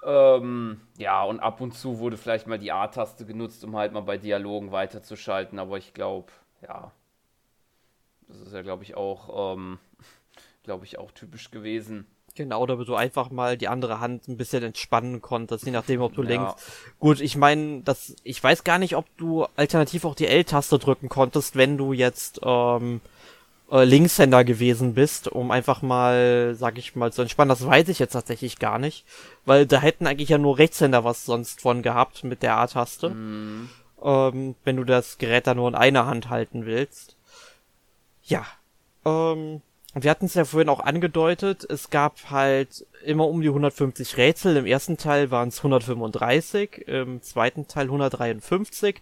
Ähm, ja, und ab und zu wurde vielleicht mal die A-Taste genutzt, um halt mal bei Dialogen weiterzuschalten. Aber ich glaube, ja, das ist ja, glaube ich, auch, ähm, <laughs> glaube ich, auch typisch gewesen. Genau, damit du einfach mal die andere Hand ein bisschen entspannen konntest, je nachdem, ob du ja. lenkst. Gut, ich meine, das, ich weiß gar nicht, ob du alternativ auch die L-Taste drücken konntest, wenn du jetzt ähm, äh, Linkshänder gewesen bist, um einfach mal, sag ich mal, zu entspannen. Das weiß ich jetzt tatsächlich gar nicht, weil da hätten eigentlich ja nur Rechtshänder was sonst von gehabt mit der A-Taste, mm. ähm, wenn du das Gerät da nur in einer Hand halten willst. Ja, ähm, wir hatten es ja vorhin auch angedeutet, es gab halt immer um die 150 Rätsel. Im ersten Teil waren es 135, im zweiten Teil 153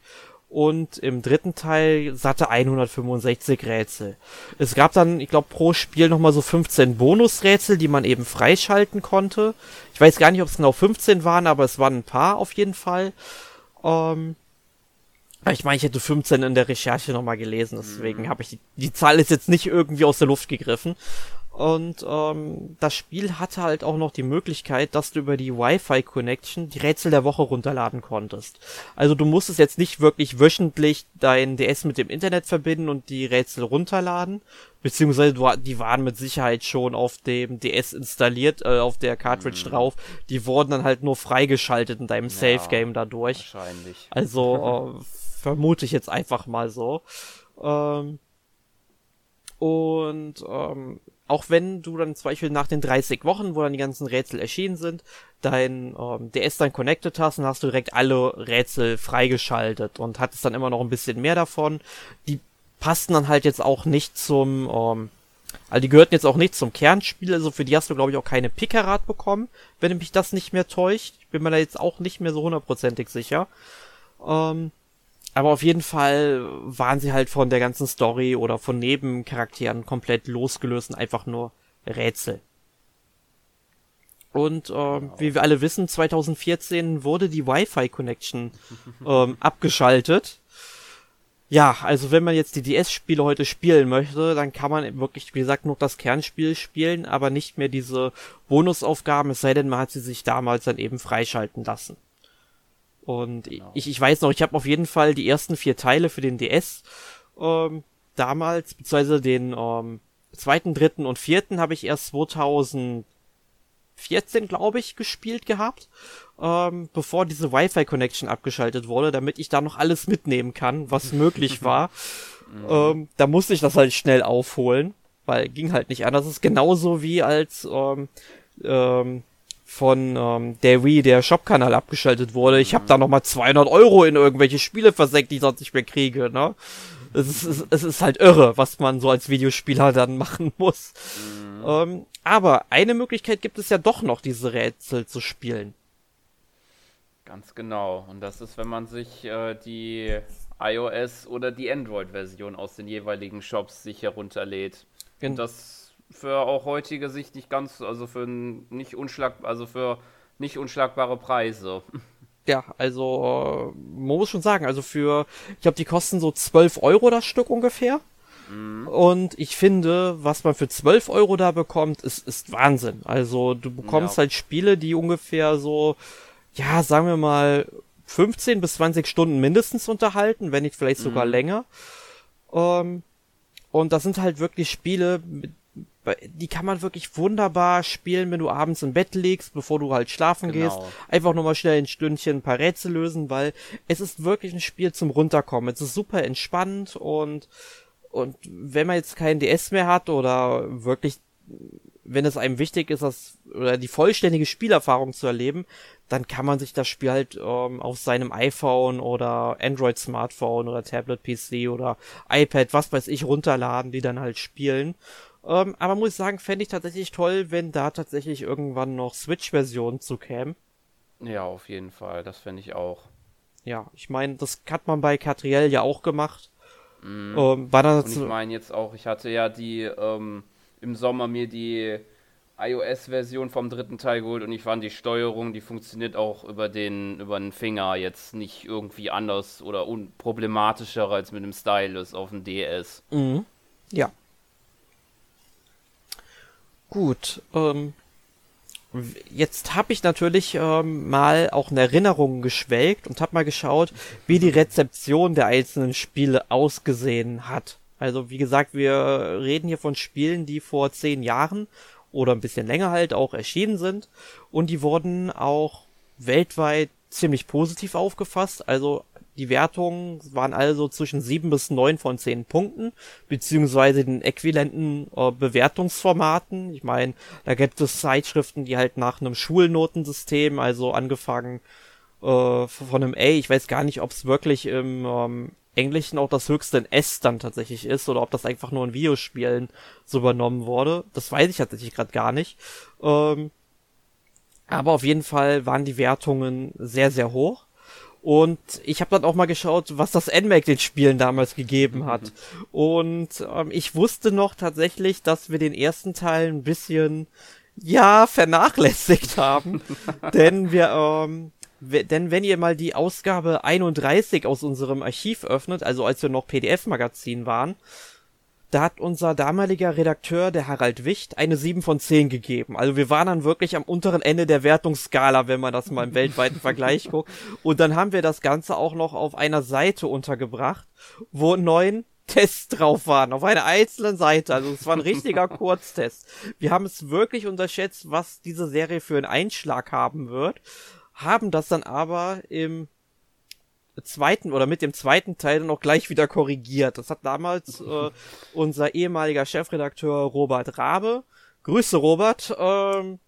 und im dritten Teil satte 165 Rätsel. Es gab dann, ich glaube, pro Spiel nochmal so 15 Bonusrätsel, die man eben freischalten konnte. Ich weiß gar nicht, ob es genau 15 waren, aber es waren ein paar auf jeden Fall. Ähm, ich meine, ich hätte 15 in der Recherche nochmal gelesen, deswegen mhm. habe ich die, die Zahl ist jetzt nicht irgendwie aus der Luft gegriffen. Und ähm, das Spiel hatte halt auch noch die Möglichkeit, dass du über die Wi-Fi-Connection die Rätsel der Woche runterladen konntest. Also du musstest jetzt nicht wirklich wöchentlich dein DS mit dem Internet verbinden und die Rätsel runterladen, beziehungsweise du, die waren mit Sicherheit schon auf dem DS installiert, äh, auf der Cartridge mhm. drauf. Die wurden dann halt nur freigeschaltet in deinem ja, Safe-Game dadurch. Wahrscheinlich. Also <laughs> äh, vermute ich jetzt einfach mal so. Ähm, und ähm, auch wenn du dann zum Beispiel nach den 30 Wochen, wo dann die ganzen Rätsel erschienen sind, dein ähm, DS dann connected hast, dann hast du direkt alle Rätsel freigeschaltet und hattest dann immer noch ein bisschen mehr davon. Die passten dann halt jetzt auch nicht zum, ähm, also die gehörten jetzt auch nicht zum Kernspiel, also für die hast du glaube ich auch keine Pickerat bekommen, wenn mich das nicht mehr täuscht. Ich bin mir da jetzt auch nicht mehr so hundertprozentig sicher. Ähm, aber auf jeden Fall waren sie halt von der ganzen Story oder von Nebencharakteren komplett losgelöst und einfach nur Rätsel. Und äh, wie wir alle wissen, 2014 wurde die Wi-Fi-Connection ähm, abgeschaltet. Ja, also wenn man jetzt die DS-Spiele heute spielen möchte, dann kann man wirklich, wie gesagt, nur das Kernspiel spielen, aber nicht mehr diese Bonusaufgaben, es sei denn, man hat sie sich damals dann eben freischalten lassen. Und genau. ich, ich weiß noch, ich habe auf jeden Fall die ersten vier Teile für den DS ähm, damals, beziehungsweise den ähm, zweiten, dritten und vierten habe ich erst 2014, glaube ich, gespielt gehabt, ähm, bevor diese Wi-Fi-Connection abgeschaltet wurde, damit ich da noch alles mitnehmen kann, was <laughs> möglich war. Mhm. ähm, da musste ich das halt schnell aufholen, weil ging halt nicht anders. Das ist genauso wie als ähm, ähm, von ähm, der Wii der Shop-Kanal abgeschaltet wurde. Ich habe mhm. da nochmal 200 Euro in irgendwelche Spiele versenkt, die ich sonst nicht mehr kriege. Ne? Es ist, es, es ist halt irre, was man so als Videospieler dann <laughs> machen muss. Mhm. Ähm, aber eine Möglichkeit gibt es ja doch noch, diese Rätsel zu spielen. Ganz genau. Und das ist, wenn man sich äh, die iOS oder die Android-Version aus den jeweiligen Shops sich herunterlädt. Und das für auch heutige Sicht nicht ganz, also für nicht unschlag, also für nicht unschlagbare Preise. <laughs> Ja, also äh, man muss schon sagen, also für, ich glaube, die kosten so 12 Euro das Stück ungefähr. Mhm. Und ich finde, was man für 12 Euro da bekommt, ist, ist Wahnsinn. Also du bekommst ja. halt Spiele, die ungefähr so, ja, sagen wir mal, 15 bis 20 Stunden mindestens unterhalten, wenn nicht vielleicht sogar mhm. länger. Ähm, und das sind halt wirklich Spiele, mit die kann man wirklich wunderbar spielen, wenn du abends im Bett liegst, bevor du halt schlafen genau. gehst. Einfach nur mal schnell ein Stündchen ein paar Rätsel lösen, weil es ist wirklich ein Spiel zum Runterkommen. Es ist super entspannt und, und wenn man jetzt keinen DS mehr hat oder wirklich wenn es einem wichtig ist, das oder die vollständige Spielerfahrung zu erleben, dann kann man sich das Spiel halt ähm, auf seinem iPhone oder Android Smartphone oder Tablet PC oder iPad, was weiß ich, runterladen, die dann halt spielen. Ähm, aber muss ich sagen, fände ich tatsächlich toll, wenn da tatsächlich irgendwann noch Switch-Versionen zu kämen. Ja, auf jeden Fall, das fände ich auch. Ja, ich meine, das hat man bei Catriel ja auch gemacht. Mhm. Ähm, war dann Und ich meine jetzt auch, ich hatte ja die ähm, im Sommer mir die iOS-Version vom dritten Teil geholt und ich fand die Steuerung, die funktioniert auch über den, über den Finger jetzt nicht irgendwie anders oder unproblematischer als mit dem Stylus auf dem DS. Mhm. Ja. Gut, ähm, jetzt habe ich natürlich ähm, mal auch in Erinnerungen geschwelgt und habe mal geschaut, wie die Rezeption der einzelnen Spiele ausgesehen hat. Also wie gesagt, wir reden hier von Spielen, die vor zehn Jahren oder ein bisschen länger halt auch erschienen sind und die wurden auch weltweit ziemlich positiv aufgefasst. Also die Wertungen waren also zwischen sieben bis neun von zehn Punkten, beziehungsweise den äquivalenten äh, Bewertungsformaten. Ich meine, da gibt es Zeitschriften, die halt nach einem Schulnotensystem, also angefangen äh, von einem A, ich weiß gar nicht, ob es wirklich im ähm, Englischen auch das höchste in S dann tatsächlich ist oder ob das einfach nur in Videospielen so übernommen wurde. Das weiß ich tatsächlich gerade gar nicht. Ähm, aber auf jeden Fall waren die Wertungen sehr, sehr hoch. Und ich habe dann auch mal geschaut, was das NMAC den Spielen damals gegeben hat. Und ähm, ich wusste noch tatsächlich, dass wir den ersten Teil ein bisschen, ja, vernachlässigt haben. <laughs> denn wir, ähm, denn wenn ihr mal die Ausgabe 31 aus unserem Archiv öffnet, also als wir noch PDF-Magazin waren, da hat unser damaliger Redakteur, der Harald Wicht, eine 7 von 10 gegeben. Also wir waren dann wirklich am unteren Ende der Wertungsskala, wenn man das mal im weltweiten Vergleich <laughs> guckt. Und dann haben wir das Ganze auch noch auf einer Seite untergebracht, wo neun Tests drauf waren, auf einer einzelnen Seite. Also es war ein richtiger <laughs> Kurztest. Wir haben es wirklich unterschätzt, was diese Serie für einen Einschlag haben wird haben das dann aber im zweiten oder mit dem zweiten Teil dann auch gleich wieder korrigiert. Das hat damals <laughs> äh, unser ehemaliger Chefredakteur Robert Rabe, Grüße Robert, ähm,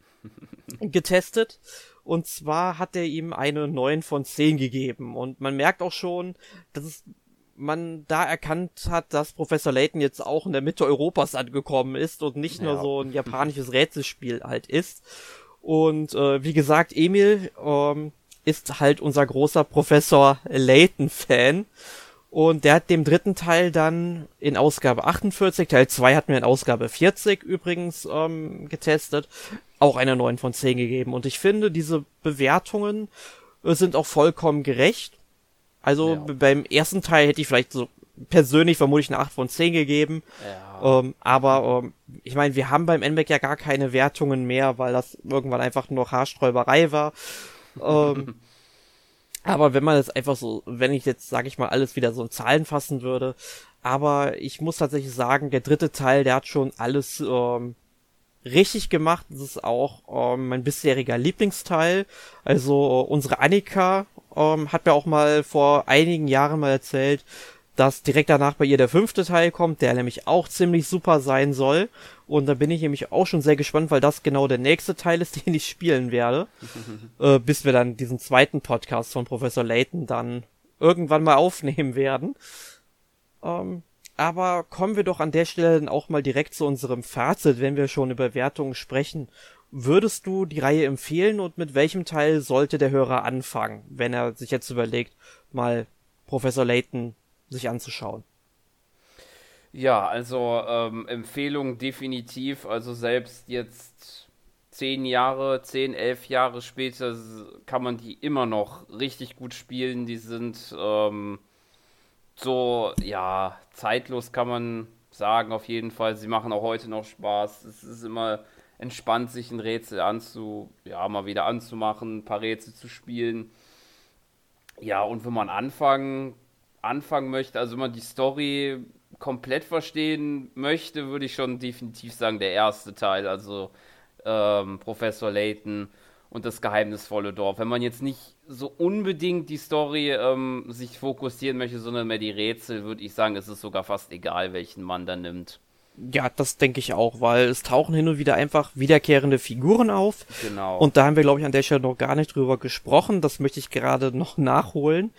<laughs> getestet. Und zwar hat er ihm eine 9 von 10 gegeben. Und man merkt auch schon, dass es man da erkannt hat, dass Professor Layton jetzt auch in der Mitte Europas angekommen ist und nicht ja. nur so ein <laughs> japanisches Rätselspiel halt ist. Und äh, wie gesagt, Emil ähm, ist halt unser großer Professor Layton-Fan. Und der hat dem dritten Teil dann in Ausgabe 48, Teil 2 hatten wir in Ausgabe 40 übrigens ähm, getestet, auch eine 9 von 10 gegeben. Und ich finde, diese Bewertungen äh, sind auch vollkommen gerecht. Also ja. beim ersten Teil hätte ich vielleicht so persönlich vermutlich eine 8 von 10 gegeben. Ja. Ähm, aber ähm, ich meine, wir haben beim NBAC ja gar keine Wertungen mehr, weil das irgendwann einfach nur Haarsträuberei war. Ähm, <laughs> aber wenn man jetzt einfach so, wenn ich jetzt, sage ich mal, alles wieder so in Zahlen fassen würde, aber ich muss tatsächlich sagen, der dritte Teil, der hat schon alles ähm, richtig gemacht. Das ist auch ähm, mein bisheriger Lieblingsteil. Also unsere Annika ähm, hat mir auch mal vor einigen Jahren mal erzählt, dass direkt danach bei ihr der fünfte Teil kommt, der nämlich auch ziemlich super sein soll. Und da bin ich nämlich auch schon sehr gespannt, weil das genau der nächste Teil ist, <laughs> den ich spielen werde. <laughs> äh, bis wir dann diesen zweiten Podcast von Professor Layton dann irgendwann mal aufnehmen werden. Ähm, aber kommen wir doch an der Stelle dann auch mal direkt zu unserem Fazit, wenn wir schon über Wertungen sprechen. Würdest du die Reihe empfehlen und mit welchem Teil sollte der Hörer anfangen, wenn er sich jetzt überlegt, mal Professor Layton sich anzuschauen. Ja, also ähm, Empfehlung definitiv. Also selbst jetzt zehn Jahre, zehn, elf Jahre später kann man die immer noch richtig gut spielen. Die sind ähm, so, ja, zeitlos kann man sagen, auf jeden Fall. Sie machen auch heute noch Spaß. Es ist immer entspannt, sich ein Rätsel anzu, ja, mal wieder anzumachen, ein paar Rätsel zu spielen. Ja, und wenn man anfangen anfangen möchte, also wenn man die Story komplett verstehen möchte, würde ich schon definitiv sagen, der erste Teil, also ähm, Professor Layton und das geheimnisvolle Dorf. Wenn man jetzt nicht so unbedingt die Story ähm, sich fokussieren möchte, sondern mehr die Rätsel, würde ich sagen, ist es sogar fast egal, welchen man da nimmt. Ja, das denke ich auch, weil es tauchen hin und wieder einfach wiederkehrende Figuren auf. Genau. Und da haben wir, glaube ich, an der Stelle noch gar nicht drüber gesprochen. Das möchte ich gerade noch nachholen.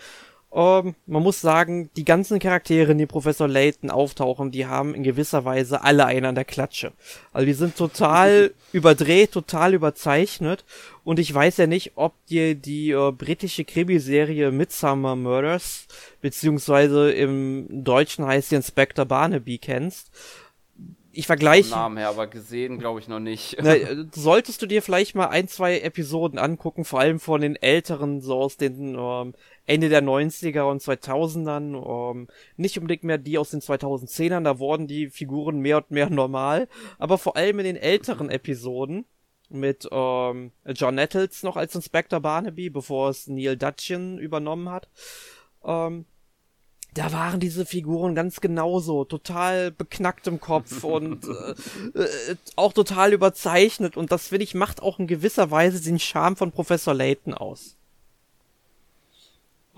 Ähm, man muss sagen, die ganzen Charaktere, die Professor Layton auftauchen, die haben in gewisser Weise alle einen an der Klatsche. Also die sind total <laughs> überdreht, total überzeichnet. Und ich weiß ja nicht, ob dir die äh, britische Krimiserie Midsummer Murders, beziehungsweise im Deutschen heißt sie Inspector Barnaby kennst ich vergleiche. Namen her, aber gesehen glaube ich noch nicht. Na, <laughs> solltest du dir vielleicht mal ein, zwei Episoden angucken, vor allem von den älteren, so aus den ähm, Ende der 90er und 2000ern. Ähm, nicht unbedingt mehr die aus den 2010ern, da wurden die Figuren mehr und mehr normal, aber vor allem in den älteren Episoden mit ähm, John Nettles noch als Inspector Barnaby, bevor es Neil Dutchin übernommen hat. Ähm, da waren diese Figuren ganz genauso, total beknackt im Kopf <laughs> und äh, äh, auch total überzeichnet. Und das, finde ich, macht auch in gewisser Weise den Charme von Professor Layton aus.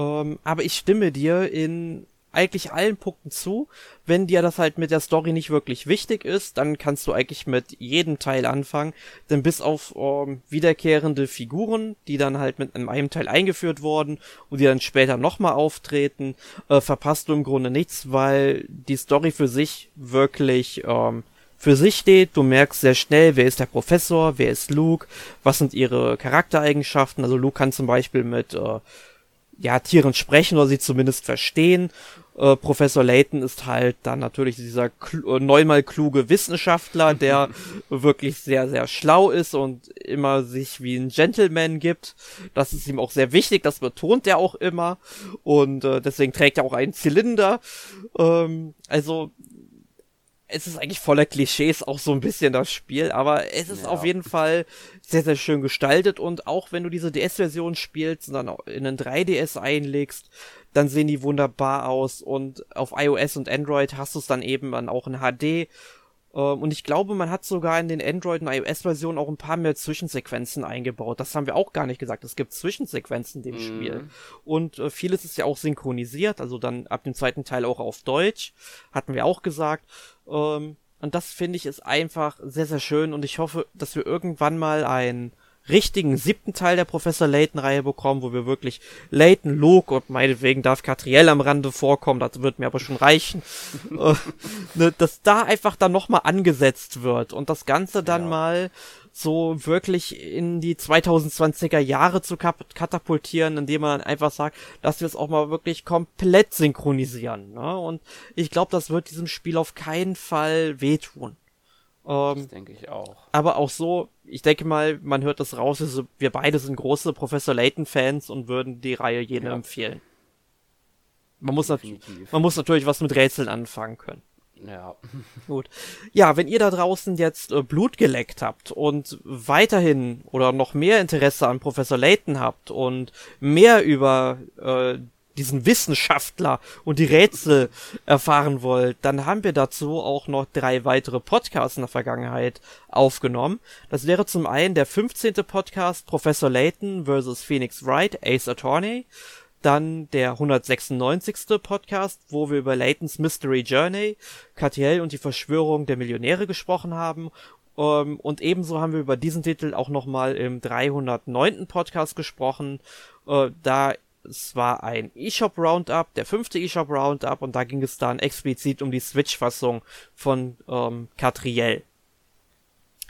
Ähm, aber ich stimme dir in eigentlich allen Punkten zu. Wenn dir das halt mit der Story nicht wirklich wichtig ist, dann kannst du eigentlich mit jedem Teil anfangen. Denn bis auf ähm, wiederkehrende Figuren, die dann halt mit einem Teil eingeführt wurden und die dann später nochmal auftreten, äh, verpasst du im Grunde nichts, weil die Story für sich wirklich ähm, für sich steht. Du merkst sehr schnell, wer ist der Professor, wer ist Luke, was sind ihre Charaktereigenschaften. Also Luke kann zum Beispiel mit äh, ja, Tieren sprechen oder sie zumindest verstehen äh, Professor Layton ist halt dann natürlich dieser kl äh, neunmal kluge Wissenschaftler, der <laughs> wirklich sehr, sehr schlau ist und immer sich wie ein Gentleman gibt. Das ist ihm auch sehr wichtig, das betont er auch immer. Und äh, deswegen trägt er auch einen Zylinder. Ähm, also es ist eigentlich voller Klischees auch so ein bisschen das Spiel, aber es ist ja. auf jeden Fall sehr, sehr schön gestaltet und auch wenn du diese DS-Version spielst und dann in einen 3DS einlegst, dann sehen die wunderbar aus und auf iOS und Android hast du es dann eben dann auch in HD. Ähm, und ich glaube, man hat sogar in den Android- und iOS-Versionen auch ein paar mehr Zwischensequenzen eingebaut. Das haben wir auch gar nicht gesagt. Es gibt Zwischensequenzen in dem mm. Spiel. Und äh, vieles ist ja auch synchronisiert, also dann ab dem zweiten Teil auch auf Deutsch. Hatten wir auch gesagt. Ähm, und das finde ich ist einfach sehr, sehr schön. Und ich hoffe, dass wir irgendwann mal ein richtigen siebten Teil der Professor Layton-Reihe bekommen, wo wir wirklich Layton, Luke und meinetwegen darf Catriel am Rande vorkommen, das wird mir aber schon reichen, <laughs> äh, ne, dass da einfach dann nochmal angesetzt wird und das Ganze dann ja. mal so wirklich in die 2020er Jahre zu katapultieren, indem man einfach sagt, dass wir es auch mal wirklich komplett synchronisieren. Ne? Und ich glaube, das wird diesem Spiel auf keinen Fall wehtun. Ähm, das denke ich auch. Aber auch so, ich denke mal, man hört das raus, also wir beide sind große Professor Layton-Fans und würden die Reihe jedem ja. empfehlen. Man muss, man muss natürlich was mit Rätseln anfangen können. Ja. <laughs> Gut. Ja, wenn ihr da draußen jetzt äh, Blut geleckt habt und weiterhin oder noch mehr Interesse an Professor Layton habt und mehr über äh, diesen Wissenschaftler und die Rätsel erfahren wollt, dann haben wir dazu auch noch drei weitere Podcasts in der Vergangenheit aufgenommen. Das wäre zum einen der 15. Podcast Professor Layton vs. Phoenix Wright, Ace Attorney. Dann der 196. Podcast, wo wir über Laytons Mystery Journey, KTL und die Verschwörung der Millionäre gesprochen haben. Ähm, und ebenso haben wir über diesen Titel auch nochmal im 309. Podcast gesprochen. Uh, da es war ein eShop Roundup, der fünfte eShop Roundup und da ging es dann explizit um die Switch-Fassung von ähm, Catriel.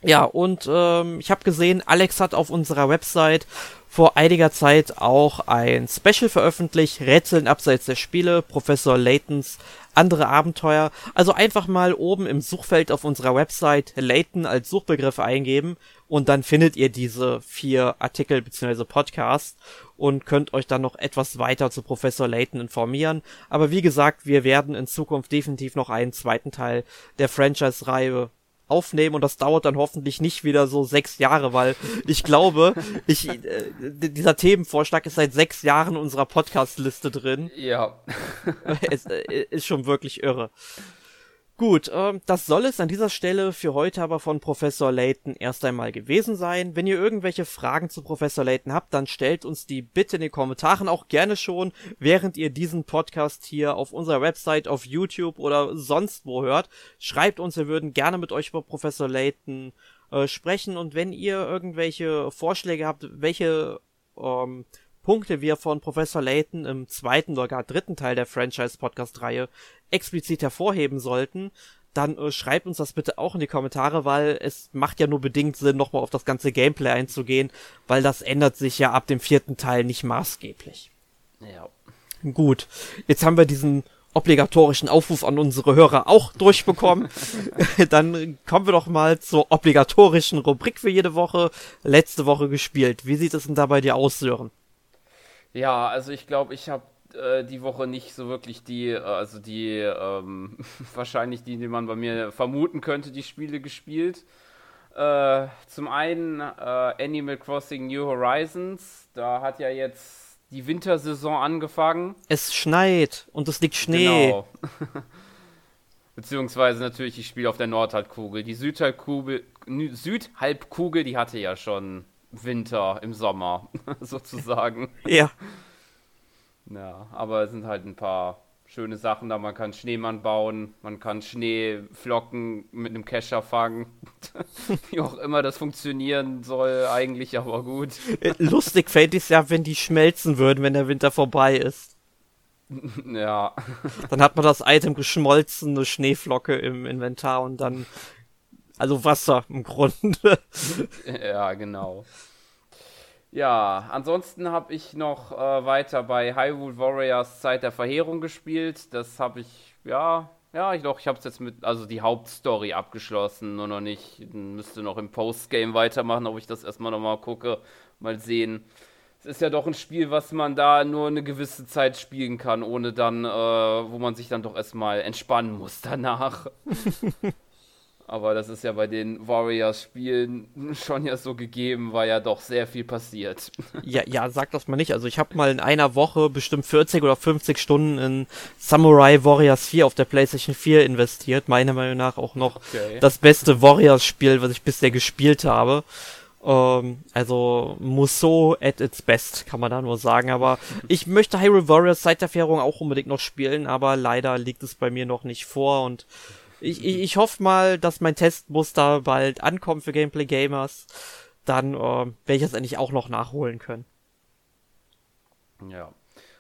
Ja, und ähm, ich habe gesehen, Alex hat auf unserer Website vor einiger Zeit auch ein Special veröffentlicht, Rätseln abseits der Spiele, Professor Laytons andere Abenteuer. Also einfach mal oben im Suchfeld auf unserer Website Layton als Suchbegriff eingeben und dann findet ihr diese vier Artikel bzw. Podcasts und könnt euch dann noch etwas weiter zu Professor Layton informieren. Aber wie gesagt, wir werden in Zukunft definitiv noch einen zweiten Teil der Franchise-Reihe aufnehmen und das dauert dann hoffentlich nicht wieder so sechs Jahre, weil ich glaube, ich, äh, dieser Themenvorschlag ist seit sechs Jahren in unserer Podcast-Liste drin. Ja. <laughs> es äh, ist schon wirklich irre. Gut, äh, das soll es an dieser Stelle für heute aber von Professor Layton erst einmal gewesen sein. Wenn ihr irgendwelche Fragen zu Professor Layton habt, dann stellt uns die bitte in den Kommentaren auch gerne schon, während ihr diesen Podcast hier auf unserer Website, auf YouTube oder sonst wo hört. Schreibt uns, wir würden gerne mit euch über Professor Layton äh, sprechen und wenn ihr irgendwelche Vorschläge habt, welche ähm, Punkte wir von Professor Layton im zweiten oder gar dritten Teil der Franchise-Podcast-Reihe explizit hervorheben sollten, dann äh, schreibt uns das bitte auch in die Kommentare, weil es macht ja nur bedingt Sinn, nochmal auf das ganze Gameplay einzugehen, weil das ändert sich ja ab dem vierten Teil nicht maßgeblich. Ja. Gut, jetzt haben wir diesen obligatorischen Aufruf an unsere Hörer auch durchbekommen. <laughs> dann kommen wir doch mal zur obligatorischen Rubrik für jede Woche. Letzte Woche gespielt. Wie sieht es denn da bei dir aus, Sören? Ja, also ich glaube, ich habe äh, die Woche nicht so wirklich die, äh, also die, ähm, <laughs> wahrscheinlich die, die man bei mir vermuten könnte, die Spiele gespielt. Äh, zum einen äh, Animal Crossing New Horizons, da hat ja jetzt die Wintersaison angefangen. Es schneit und es liegt Schnee. Genau. <laughs> Beziehungsweise natürlich, ich spiele auf der Nordhalbkugel. Die Südhalbkugel, Südhalbkugel, die hatte ja schon Winter im Sommer, <laughs> sozusagen. Ja. Ja, aber es sind halt ein paar schöne Sachen da. Man kann Schneemann bauen, man kann Schneeflocken mit einem Kescher fangen. <laughs> Wie auch immer das funktionieren soll, eigentlich, aber gut. Lustig fällt es ja, wenn die schmelzen würden, wenn der Winter vorbei ist. <laughs> Ja. Dann hat man das Item geschmolzene Schneeflocke im Inventar und dann also Wasser im Grunde. <laughs> ja, genau. Ja, ansonsten habe ich noch äh, weiter bei Hyrule Warriors Zeit der Verheerung gespielt. Das habe ich, ja, ja, ich doch, ich habe es jetzt mit, also die Hauptstory abgeschlossen, nur noch nicht. Müsste noch im Postgame weitermachen, ob ich das erstmal nochmal gucke. Mal sehen. Es ist ja doch ein Spiel, was man da nur eine gewisse Zeit spielen kann, ohne dann, äh, wo man sich dann doch erstmal entspannen muss danach. <laughs> Aber das ist ja bei den Warriors-Spielen <laughs> schon ja so gegeben, weil ja doch sehr viel passiert. <laughs> Ja, ja, sag das mal nicht. Also ich habe mal in einer Woche bestimmt 40 oder 50 Stunden in Samurai Warriors 4 auf der PlayStation 4 investiert. Meiner Meinung nach auch noch okay. das beste Warriors-Spiel, was ich bisher gespielt habe. Ähm, also Musso at its best, kann man da nur sagen. Aber ich möchte Hyrule Warriors seit der Fährung auch unbedingt noch spielen, aber leider liegt es bei mir noch nicht vor und ich, ich, ich hoffe mal, dass mein Testmuster bald ankommt für Gameplay Gamers. Dann äh, werde ich das endlich auch noch nachholen können. Ja.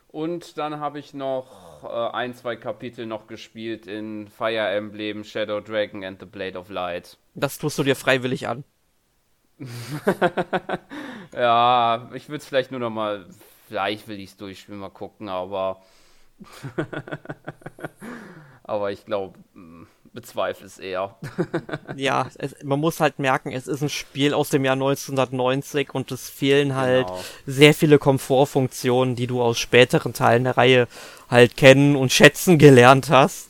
Und dann habe ich noch äh, ein, zwei Kapitel noch gespielt in Fire Emblem, Shadow Dragon and the Blade of Light. Das tust du dir freiwillig an. <laughs> ja, ich würde es vielleicht nur noch mal, vielleicht will ich es durchspielen, mal gucken, aber <laughs> aber ich glaube, mm, bezweifle es eher. <laughs> ja, es, man muss halt merken, es ist ein Spiel aus dem Jahr 1990 und es fehlen halt genau. sehr viele Komfortfunktionen, die du aus späteren Teilen der Reihe halt kennen und schätzen gelernt hast.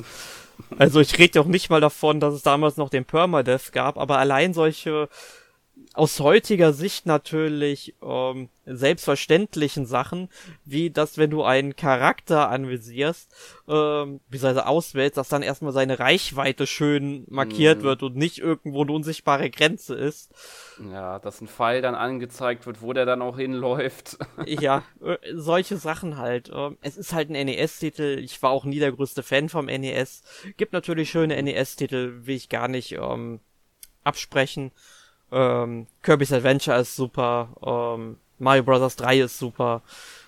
Also ich rede auch nicht mal davon, dass es damals noch den Permadeath gab, aber allein solche aus heutiger Sicht natürlich ähm, selbstverständlichen Sachen, wie dass wenn du einen Charakter anvisierst, ähm, beziehungsweise auswählst, dass dann erstmal seine Reichweite schön markiert mm. wird und nicht irgendwo eine unsichtbare Grenze ist. Ja, dass ein Pfeil dann angezeigt wird, wo der dann auch hinläuft. <laughs> ja, äh, solche Sachen halt. Ähm, es ist halt ein NES-Titel. Ich war auch nie der größte Fan vom NES. Gibt natürlich schöne NES-Titel, will ich gar nicht ähm, absprechen. Ähm, Kirby's Adventure ist super. Ähm, Mario Bros. 3 ist super.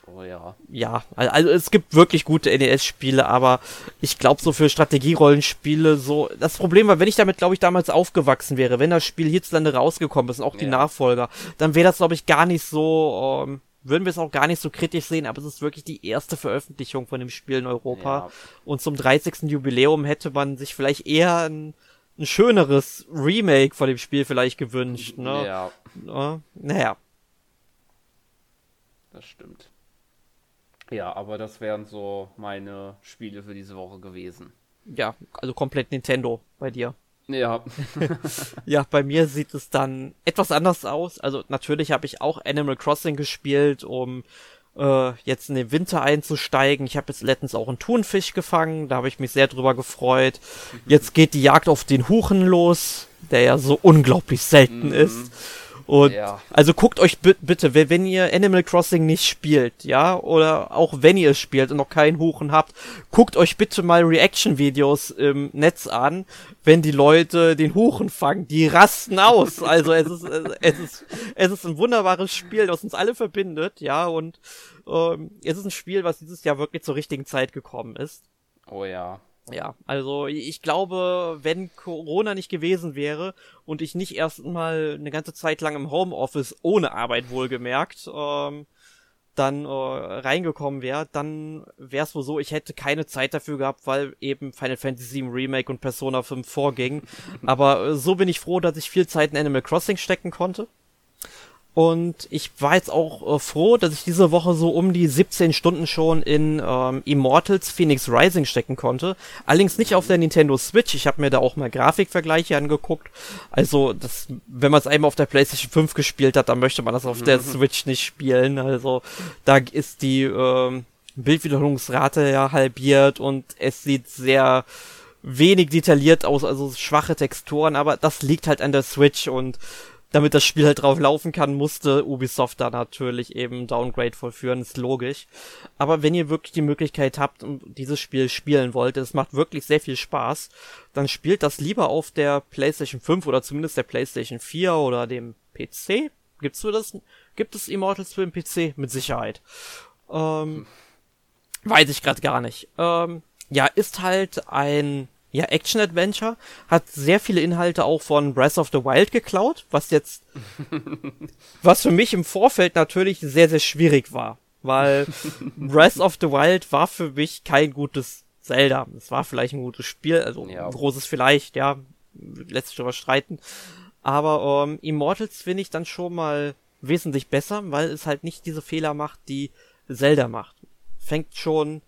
Oh ja. Ja, also es gibt wirklich gute NES-Spiele, aber ich glaube so für Strategierollenspiele so. Das Problem war, wenn ich damit, glaube ich, damals aufgewachsen wäre, wenn das Spiel hierzulande rausgekommen ist und auch die ja. Nachfolger, dann wäre das, glaube ich, gar nicht so. Ähm, würden wir es auch gar nicht so kritisch sehen, aber es ist wirklich die erste Veröffentlichung von dem Spiel in Europa. Ja. Und zum 30. Jubiläum hätte man sich vielleicht eher ein ein schöneres Remake von dem Spiel vielleicht gewünscht, ne? Ja. ja. Naja. Das stimmt. Ja, aber das wären so meine Spiele für diese Woche gewesen. Ja, also komplett Nintendo bei dir. Ja. <laughs> ja, bei mir sieht es dann etwas anders aus. Also natürlich habe ich auch Animal Crossing gespielt, um äh, jetzt in den Winter einzusteigen. Ich habe jetzt letztens auch einen Thunfisch gefangen, da habe ich mich sehr drüber gefreut. Jetzt geht die Jagd auf den Huchen los, der ja so unglaublich selten mhm. ist. Und ja. also guckt euch bitte, wenn ihr Animal Crossing nicht spielt, ja, oder auch wenn ihr es spielt und noch keinen Huchen habt, guckt euch bitte mal Reaction-Videos im Netz an, wenn die Leute den Huchen fangen. Die rasten aus. Also es ist, es ist, es ist ein wunderbares Spiel, das uns alle verbindet, ja, und ähm, es ist ein Spiel, was dieses Jahr wirklich zur richtigen Zeit gekommen ist. Oh ja. Ja, also ich glaube, wenn Corona nicht gewesen wäre und ich nicht erst mal eine ganze Zeit lang im Homeoffice ohne Arbeit wohlgemerkt ähm, dann äh, reingekommen wäre, dann wäre es wohl so, ich hätte keine Zeit dafür gehabt, weil eben Final Fantasy VII Remake und Persona 5 vorgingen. Aber äh, so bin ich froh, dass ich viel Zeit in Animal Crossing stecken konnte. Und ich war jetzt auch äh, froh, dass ich diese Woche so um die 17 Stunden schon in ähm, Immortals Phoenix Rising stecken konnte. Allerdings nicht auf der Nintendo Switch. Ich habe mir da auch mal Grafikvergleiche angeguckt. Also, das, wenn man es einmal auf der PlayStation 5 gespielt hat, dann möchte man das auf der Switch nicht spielen. Also, da ist die ähm, Bildwiederholungsrate ja halbiert und es sieht sehr wenig detailliert aus, also schwache Texturen, aber das liegt halt an der Switch und damit das Spiel halt drauf laufen kann, musste Ubisoft da natürlich eben Downgrade vollführen, ist logisch. Aber wenn ihr wirklich die Möglichkeit habt und dieses Spiel spielen wollt, es macht wirklich sehr viel Spaß, dann spielt das lieber auf der PlayStation 5 oder zumindest der PlayStation 4 oder dem PC. Gibt's so das? Gibt es Immortals für den PC? Mit Sicherheit. Ähm, weiß ich gerade gar nicht. Ähm, ja, ist halt ein ja, Action-Adventure, hat sehr viele Inhalte auch von Breath of the Wild geklaut, was jetzt, <laughs> was für mich im Vorfeld natürlich sehr, sehr schwierig war, weil <laughs> Breath of the Wild war für mich kein gutes Zelda. Es war vielleicht ein gutes Spiel, also ja. ein großes vielleicht, ja, lässt sich darüber streiten. Aber ähm, Immortals finde ich dann schon mal wesentlich besser, weil es halt nicht diese Fehler macht, die Zelda macht. Fängt schon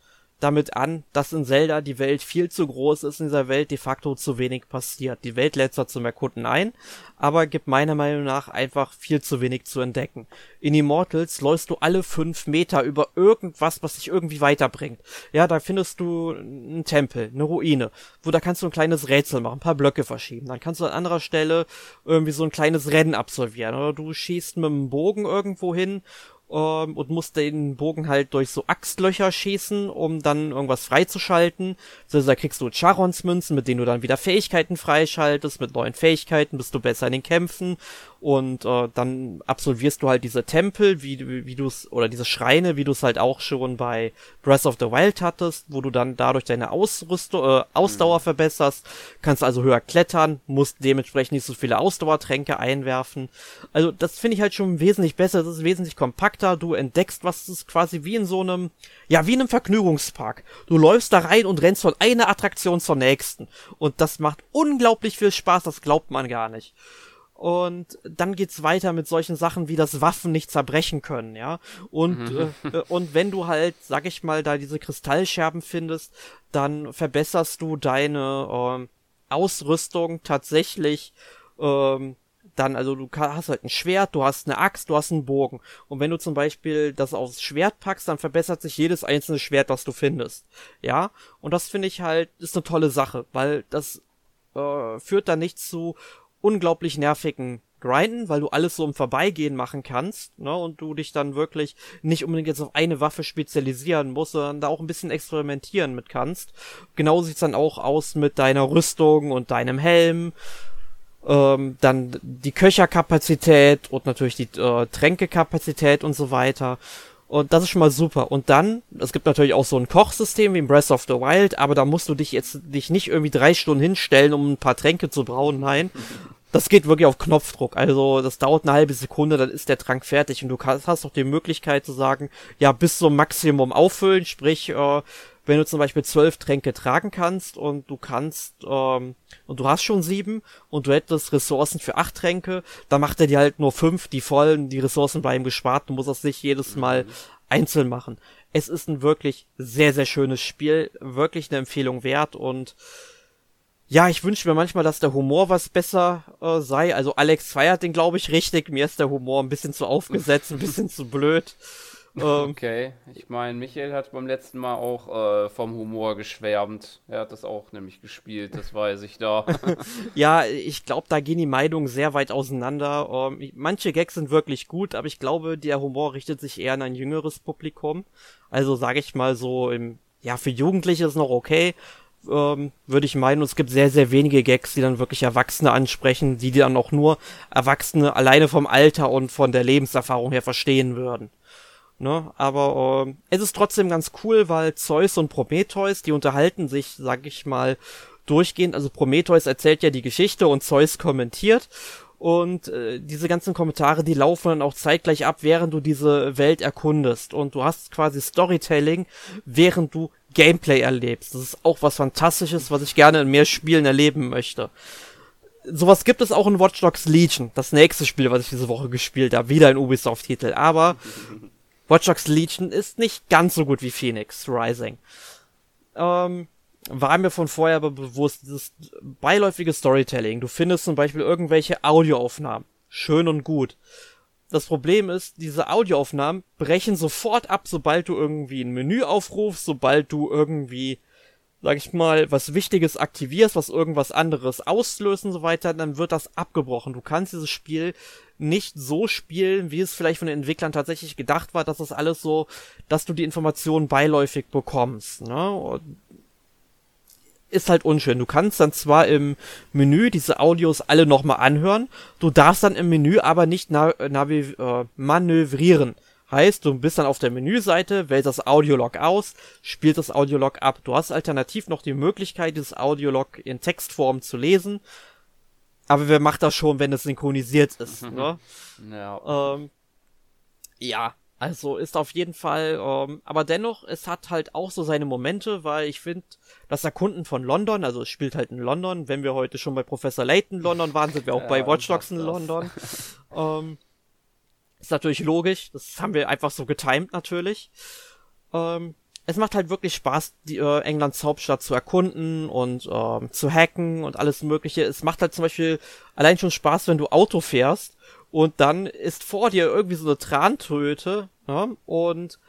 damit an, dass in Zelda die Welt viel zu groß ist, in dieser Welt de facto zu wenig passiert. Die Welt lädt zwar zum Erkunden ein, aber gibt meiner Meinung nach einfach viel zu wenig zu entdecken. In Immortals läufst du alle fünf Meter über irgendwas, was dich irgendwie weiterbringt. Ja, da findest du einen Tempel, eine Ruine, wo da kannst du ein kleines Rätsel machen, ein paar Blöcke verschieben. Dann kannst du an anderer Stelle irgendwie so ein kleines Rennen absolvieren oder du schießt mit dem Bogen irgendwo hin ähm, und musst den Bogen halt durch so Axtlöcher schießen, um dann irgendwas freizuschalten. Also da kriegst du Charons Münzen, mit denen du dann wieder Fähigkeiten freischaltest. Mit neuen Fähigkeiten bist du besser in den Kämpfen und äh, dann absolvierst du halt diese Tempel, wie, wie du es, oder diese Schreine, wie du es halt auch schon bei Breath of the Wild hattest, wo du dann dadurch deine Ausrüstung, äh, Ausdauer mhm. verbesserst, kannst also höher klettern, musst dementsprechend nicht so viele Ausdauertränke einwerfen. Also das finde ich halt schon wesentlich besser, das ist wesentlich kompakter, du entdeckst was, ist quasi wie in so einem, ja, wie in einem Vergnügungspark. Du läufst da rein und rennst von einer Attraktion zur nächsten. Und das macht unglaublich viel Spaß, das glaubt man gar nicht. Und dann geht's weiter mit solchen Sachen wie das Waffen nicht zerbrechen können, ja. Und, mhm. äh, und wenn du halt, sag ich mal, da diese Kristallscherben findest, dann verbesserst du deine ähm, Ausrüstung tatsächlich ähm, dann, also du hast halt ein Schwert, du hast eine Axt, du hast einen Bogen. Und wenn du zum Beispiel das aufs Schwert packst, dann verbessert sich jedes einzelne Schwert, was du findest. Ja, und das finde ich halt, ist eine tolle Sache, weil das äh, führt dann nicht zu, unglaublich nervigen Grinden, weil du alles so im Vorbeigehen machen kannst, ne, und du dich dann wirklich nicht unbedingt jetzt auf eine Waffe spezialisieren musst, sondern da auch ein bisschen experimentieren mit kannst. Genauso sieht's dann auch aus mit deiner Rüstung und deinem Helm. Ähm, dann die Köcherkapazität und natürlich die äh, Tränkekapazität und so weiter. Und das ist schon mal super. Und dann, es gibt natürlich auch so ein Kochsystem wie in Breath of the Wild, aber da musst du dich jetzt dich nicht irgendwie drei Stunden hinstellen, um ein paar Tränke zu brauen. Nein, <laughs> das geht wirklich auf Knopfdruck. Also das dauert eine halbe Sekunde, dann ist der Trank fertig und du hast, hast auch die Möglichkeit zu sagen, ja, bis zum Maximum auffüllen, sprich, äh, wenn du zum Beispiel zwölf Tränke tragen kannst und du kannst, ähm, und du hast schon sieben und du hättest Ressourcen für acht Tränke, dann macht er dir halt nur fünf, die vollen, die Ressourcen bleiben gespart, du musst das nicht jedes Mal mhm. einzeln machen. Es ist ein wirklich sehr, sehr schönes Spiel, wirklich eine Empfehlung wert und ja, ich wünsche mir manchmal, dass der Humor was besser äh, sei. Also Alex feiert den, glaube ich, richtig. Mir ist der Humor ein bisschen zu aufgesetzt, ein bisschen <laughs> zu blöd. Ähm, okay, ich meine, Michael hat beim letzten Mal auch äh, vom Humor geschwärmt. Er hat das auch nämlich gespielt, das weiß ich da. <laughs> ja, ich glaube, da gehen die Meinungen sehr weit auseinander. Ähm, manche Gags sind wirklich gut, aber ich glaube, der Humor richtet sich eher an ein jüngeres Publikum. Also sage ich mal so, im, ja, für Jugendliche ist noch okay, ähm, würde ich meinen. Und es gibt sehr, sehr wenige Gags, die dann wirklich Erwachsene ansprechen, die dann auch nur Erwachsene alleine vom Alter und von der Lebenserfahrung her verstehen würden. Ne? Aber äh, es ist trotzdem ganz cool, weil Zeus und Prometheus, die unterhalten sich, sag ich mal, durchgehend. Also Prometheus erzählt ja die Geschichte und Zeus kommentiert. Und äh, diese ganzen Kommentare, die laufen dann auch zeitgleich ab, während du diese Welt erkundest. Und du hast quasi Storytelling, während du Gameplay erlebst. Das ist auch was Fantastisches, was ich gerne in mehr Spielen erleben möchte. Sowas gibt es auch in Watch Dogs Legion, das nächste Spiel, was ich diese Woche gespielt habe, wieder ein Ubisoft-Titel. Aber Watch Dogs Legion ist nicht ganz so gut wie Phoenix Rising. Ähm, war mir von vorher bewusst, dieses beiläufige Storytelling. Du findest zum Beispiel irgendwelche Audioaufnahmen. Schön und gut. Das Problem ist, diese Audioaufnahmen brechen sofort ab, sobald du irgendwie ein Menü aufrufst, sobald du irgendwie, sag ich mal, was Wichtiges aktivierst, was irgendwas anderes auslöst und so weiter, dann wird das abgebrochen. Du kannst dieses Spiel nicht so spielen, wie es vielleicht von den Entwicklern tatsächlich gedacht war, dass das alles so, dass du die Informationen beiläufig bekommst. Ne? Ist halt unschön. Du kannst dann zwar im Menü diese Audios alle nochmal anhören, du darfst dann im Menü aber nicht na navi äh, manövrieren. Heißt, du bist dann auf der Menüseite, wählst das Audiolog aus, spielst das Audiolog ab. Du hast alternativ noch die Möglichkeit, dieses Audiolog in Textform zu lesen, aber wer macht das schon, wenn es synchronisiert ist, <laughs> ne? Ja. Ähm, ja, also ist auf jeden Fall, ähm, aber dennoch, es hat halt auch so seine Momente, weil ich finde, das Erkunden von London, also es spielt halt in London, wenn wir heute schon bei Professor Layton London waren, sind wir auch <laughs> ja, bei Watch Dogs in London. <laughs> ähm, ist natürlich logisch, das haben wir einfach so getimed natürlich. Ähm, es macht halt wirklich Spaß, die äh, Englands Hauptstadt zu erkunden und ähm, zu hacken und alles mögliche. Es macht halt zum Beispiel allein schon Spaß, wenn du Auto fährst und dann ist vor dir irgendwie so eine Trantröte ne? und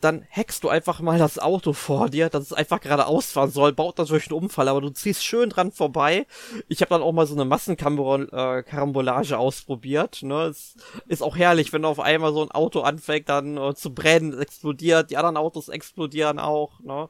dann hackst du einfach mal das Auto vor dir, dass es einfach geradeaus fahren soll, baut natürlich einen Unfall, aber du ziehst schön dran vorbei. Ich habe dann auch mal so eine Massenkarambolage äh, ausprobiert. Ne? Es ist auch herrlich, wenn auf einmal so ein Auto anfängt dann äh, zu brennen, explodiert, die anderen Autos explodieren auch. Ne?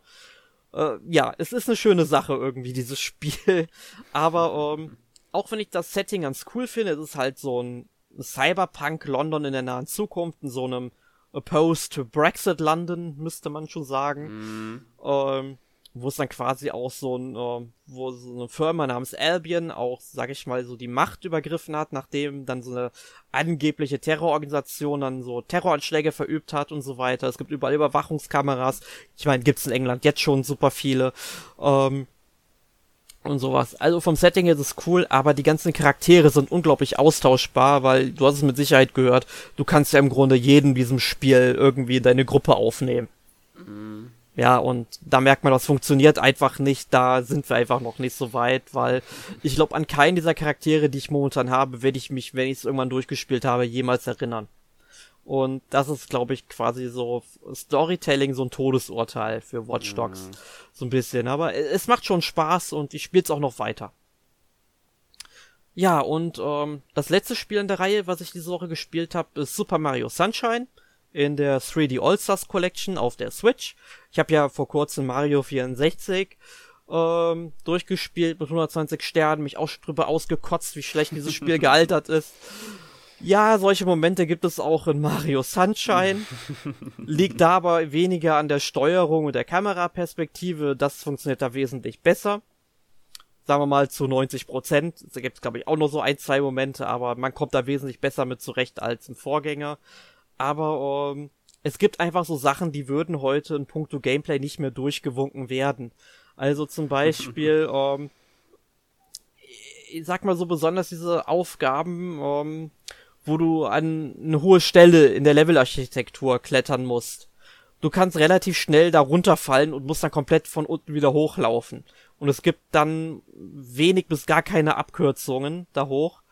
Äh, ja, es ist eine schöne Sache irgendwie, dieses Spiel. <laughs> Aber ähm, auch wenn ich das Setting ganz cool finde, es ist halt so ein Cyberpunk London in der nahen Zukunft, in so einem opposed to Brexit London, müsste man schon sagen. Mhm. Ähm, wo es dann quasi auch so ein, äh, wo so eine Firma namens Albion auch, sag ich mal, so die Macht übergriffen hat, nachdem dann so eine angebliche Terrororganisation dann so Terroranschläge verübt hat und so weiter. Es gibt überall Überwachungskameras. Ich meine, gibt's in England jetzt schon super viele. Ähm, und sowas. Also vom Setting ist es cool, aber die ganzen Charaktere sind unglaublich austauschbar, weil du hast es mit Sicherheit gehört, du kannst ja im Grunde jeden in diesem Spiel irgendwie in deine Gruppe aufnehmen. Mhm. Ja, und da merkt man, das funktioniert einfach nicht, da sind wir einfach noch nicht so weit, weil ich glaube, an keinen dieser Charaktere, die ich momentan habe, werde ich mich, wenn ich es irgendwann durchgespielt habe, jemals erinnern. Und das ist, glaube ich, quasi so Storytelling, so ein Todesurteil für Watch Dogs. Mhm. So ein bisschen. Aber es macht schon Spaß und ich spiele es auch noch weiter. Ja, und ähm, das letzte Spiel in der Reihe, was ich diese Woche gespielt habe, ist Super Mario Sunshine in der 3D All-Stars Collection auf der Switch. Ich habe ja vor kurzem Mario 64 ähm, durchgespielt mit 120 Sternen, mich auch drüber ausgekotzt, wie schlecht dieses Spiel <laughs> gealtert ist. Ja, solche Momente gibt es auch in Mario Sunshine. <laughs> Liegt da aber weniger an der Steuerung und der Kameraperspektive. Das funktioniert da wesentlich besser. Sagen wir mal zu 90 Prozent. Da gibt es, glaube ich, auch nur so ein, zwei Momente, aber man kommt da wesentlich besser mit zurecht als im Vorgänger. Aber ähm, es gibt einfach so Sachen, die würden heute in puncto Gameplay nicht mehr durchgewunken werden. Also zum <laughs> Beispiel, ähm, ich sag mal so besonders diese Aufgaben, ähm, wo du an eine hohe Stelle in der Levelarchitektur klettern musst. Du kannst relativ schnell da runterfallen und musst dann komplett von unten wieder hochlaufen. Und es gibt dann wenig bis gar keine Abkürzungen da hoch.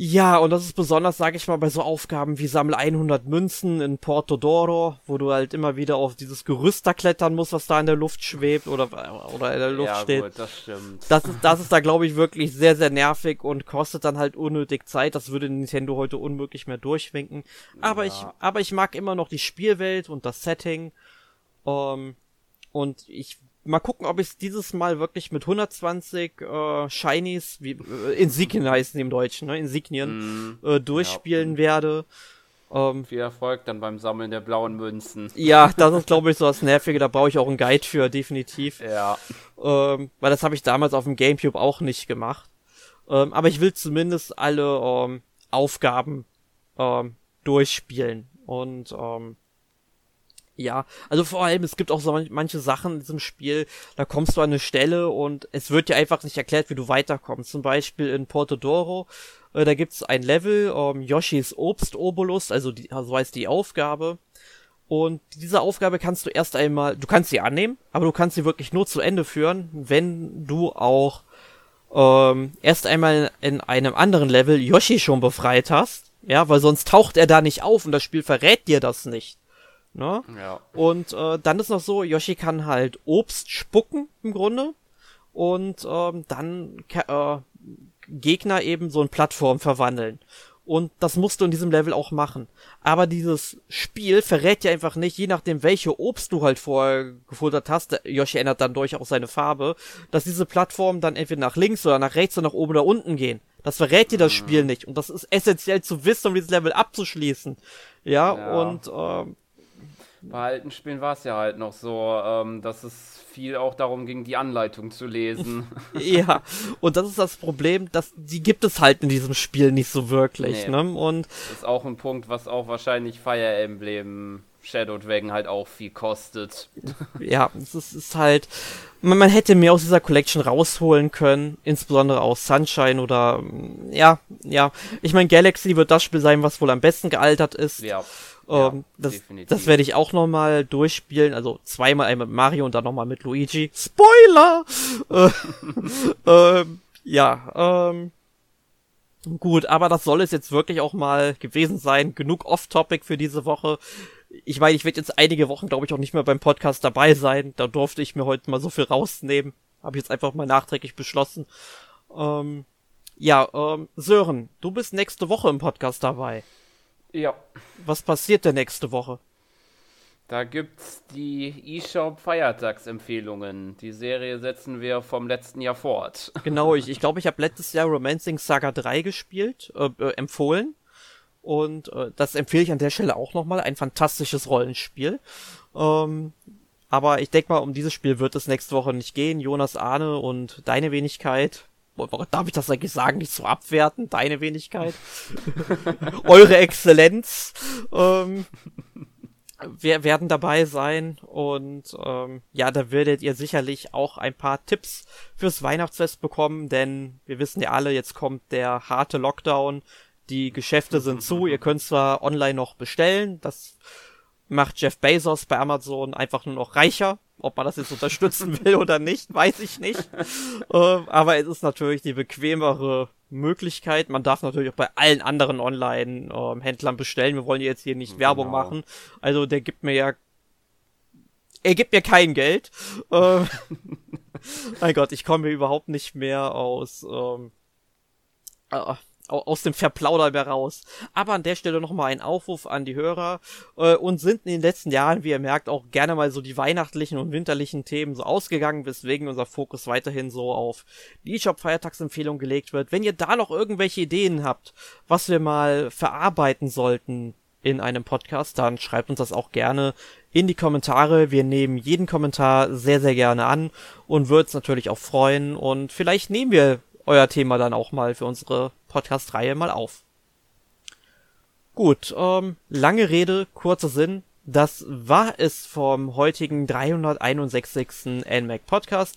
Ja, und das ist besonders, sage ich mal, bei so Aufgaben wie Sammel 100 Münzen in Porto Doro, wo du halt immer wieder auf dieses Gerüst da klettern musst, was da in der Luft schwebt oder, oder in der Luft ja, steht. Gut, das stimmt. Das ist, das ist da, glaube ich, wirklich sehr, sehr nervig und kostet dann halt unnötig Zeit. Das würde Nintendo heute unmöglich mehr durchwinken. Aber ja. ich, aber ich mag immer noch die Spielwelt und das Setting. Ähm, und ich mal gucken, ob ich es dieses Mal wirklich mit 120 äh, Shinies, wie äh, Insignien heißen die im Deutschen, ne? Insignien, mm, äh, durchspielen ja. werde. Ähm, Viel Erfolg dann beim Sammeln der blauen Münzen. Ja, das ist glaube ich so das Nervige, da brauche ich auch einen Guide für, definitiv. Ja. Ähm, weil das habe ich damals auf dem Gamecube auch nicht gemacht. Ähm, aber ich will zumindest alle ähm, Aufgaben ähm, durchspielen. Und ähm, ja, also vor allem, es gibt auch so manche Sachen in diesem Spiel, da kommst du an eine Stelle und es wird dir einfach nicht erklärt, wie du weiterkommst. Zum Beispiel in Porto Doro, äh, da gibt's ein Level, ähm, Yoshis Obst-Obolus, also die, so heißt die Aufgabe. Und diese Aufgabe kannst du erst einmal, du kannst sie annehmen, aber du kannst sie wirklich nur zu Ende führen, wenn du auch ähm, erst einmal in einem anderen Level Yoshi schon befreit hast. Ja, weil sonst taucht er da nicht auf und das Spiel verrät dir das nicht. Ne? Ja. Und äh, dann ist noch so, Yoshi kann halt Obst spucken im Grunde und ähm, dann äh, Gegner eben so in Plattform verwandeln. Und das musst du in diesem Level auch machen. Aber dieses Spiel verrät dir einfach nicht, je nachdem welche Obst du halt vorher gefuttert hast, Yoshi ändert dann durchaus seine Farbe, dass diese Plattformen dann entweder nach links oder nach rechts oder nach oben oder unten gehen. Das verrät dir das Spiel mhm. nicht. Und das ist essentiell zu wissen, um dieses Level abzuschließen. Ja, ja. und ähm, bei alten Spielen war es ja halt noch so, ähm, dass es viel auch darum ging, die Anleitung zu lesen. <laughs> ja, und das ist das Problem, dass die gibt es halt in diesem Spiel nicht so wirklich. Nee. Ne? Und das ist auch ein Punkt, was auch wahrscheinlich Fire Emblem Shadow Dragon halt auch viel kostet. <laughs> ja, es ist, ist halt, man, man, hätte mehr aus dieser Collection rausholen können, insbesondere aus Sunshine oder ja, ja. Ich meine, Galaxy wird das Spiel sein, was wohl am besten gealtert ist. Ja. Ähm, das das werde ich auch nochmal durchspielen. Also zweimal einmal mit Mario und dann nochmal mit Luigi. Spoiler! <laughs> äh, <laughs> ähm, ja, ähm, gut, aber das soll es jetzt wirklich auch mal gewesen sein. Genug Off-Topic für diese Woche. Ich meine, ich werde jetzt einige Wochen, glaube ich, auch nicht mehr beim Podcast dabei sein. Da durfte ich mir heute mal so viel rausnehmen. Habe ich jetzt einfach mal nachträglich beschlossen. Ähm, ja, ähm, Sören, du bist nächste Woche im Podcast dabei. Ja. Was passiert denn nächste Woche? Da gibt's die eShop Feiertagsempfehlungen. Die Serie setzen wir vom letzten Jahr fort. <laughs> Genau, ich ich, glaube, ich habe letztes Jahr Romancing Saga 3 gespielt, äh, äh, empfohlen. Und äh, das empfehle ich an der Stelle auch nochmal. Ein fantastisches Rollenspiel. Ähm, aber ich denke mal, um dieses Spiel wird es nächste Woche nicht gehen. Jonas Ahne und deine Wenigkeit darf ich das eigentlich sagen, nicht so abwerten, deine Wenigkeit, <laughs> eure Exzellenz, ähm, wir werden dabei sein und ähm, ja, da werdet ihr sicherlich auch ein paar Tipps fürs Weihnachtsfest bekommen, denn wir wissen ja alle, jetzt kommt der harte Lockdown, die Geschäfte sind zu, ihr könnt zwar online noch bestellen, das macht Jeff Bezos bei Amazon einfach nur noch reicher, ob man das jetzt unterstützen will oder nicht, weiß ich nicht. ähm, aber es ist natürlich die bequemere Möglichkeit. Man darf natürlich auch bei allen anderen Online-Händlern bestellen. Wir wollen jetzt hier nicht genau. Werbung machen. Also der gibt mir ja er gibt mir kein Geld. Ähm, <laughs> mein Gott, ich komme überhaupt nicht mehr aus ähm, äh, aus dem Verplauder mehr raus. Aber an der Stelle nochmal ein Aufruf an die Hörer äh, und sind in den letzten Jahren, wie ihr merkt, auch gerne mal so die weihnachtlichen und winterlichen Themen so ausgegangen, weswegen unser Fokus weiterhin so auf die eShop Feiertagsempfehlung gelegt wird. Wenn ihr da noch irgendwelche Ideen habt, was wir mal verarbeiten sollten in einem Podcast, dann schreibt uns das auch gerne in die Kommentare. Wir nehmen jeden Kommentar sehr, sehr gerne an und würden uns natürlich auch freuen und vielleicht nehmen wir euer Thema dann auch mal für unsere Podcast-Reihe mal auf. Gut, ähm, lange Rede, kurzer Sinn. Das war es vom heutigen 361. NMAC Podcast.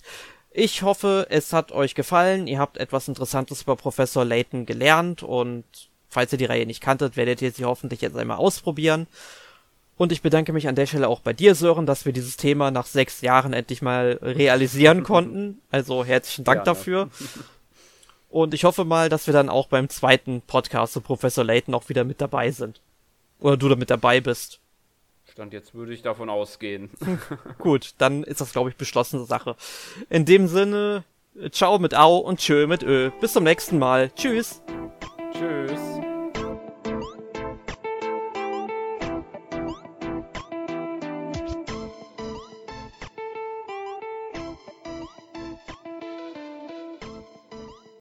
Ich hoffe, es hat euch gefallen. Ihr habt etwas Interessantes über Professor Layton gelernt und falls ihr die Reihe nicht kanntet, werdet ihr sie hoffentlich jetzt einmal ausprobieren. Und ich bedanke mich an der Stelle auch bei dir, Sören, dass wir dieses Thema nach sechs Jahren endlich mal realisieren <laughs> konnten. Also herzlichen Dank Gerne. dafür. <laughs> Und ich hoffe mal, dass wir dann auch beim zweiten Podcast zu Professor Layton auch wieder mit dabei sind. Oder du da mit dabei bist. Stand jetzt würde ich davon ausgehen. <laughs> Gut, dann ist das, glaube ich, beschlossene Sache. In dem Sinne, ciao mit Au und tschö mit Ö. Bis zum nächsten Mal. Tschüss. Tschüss.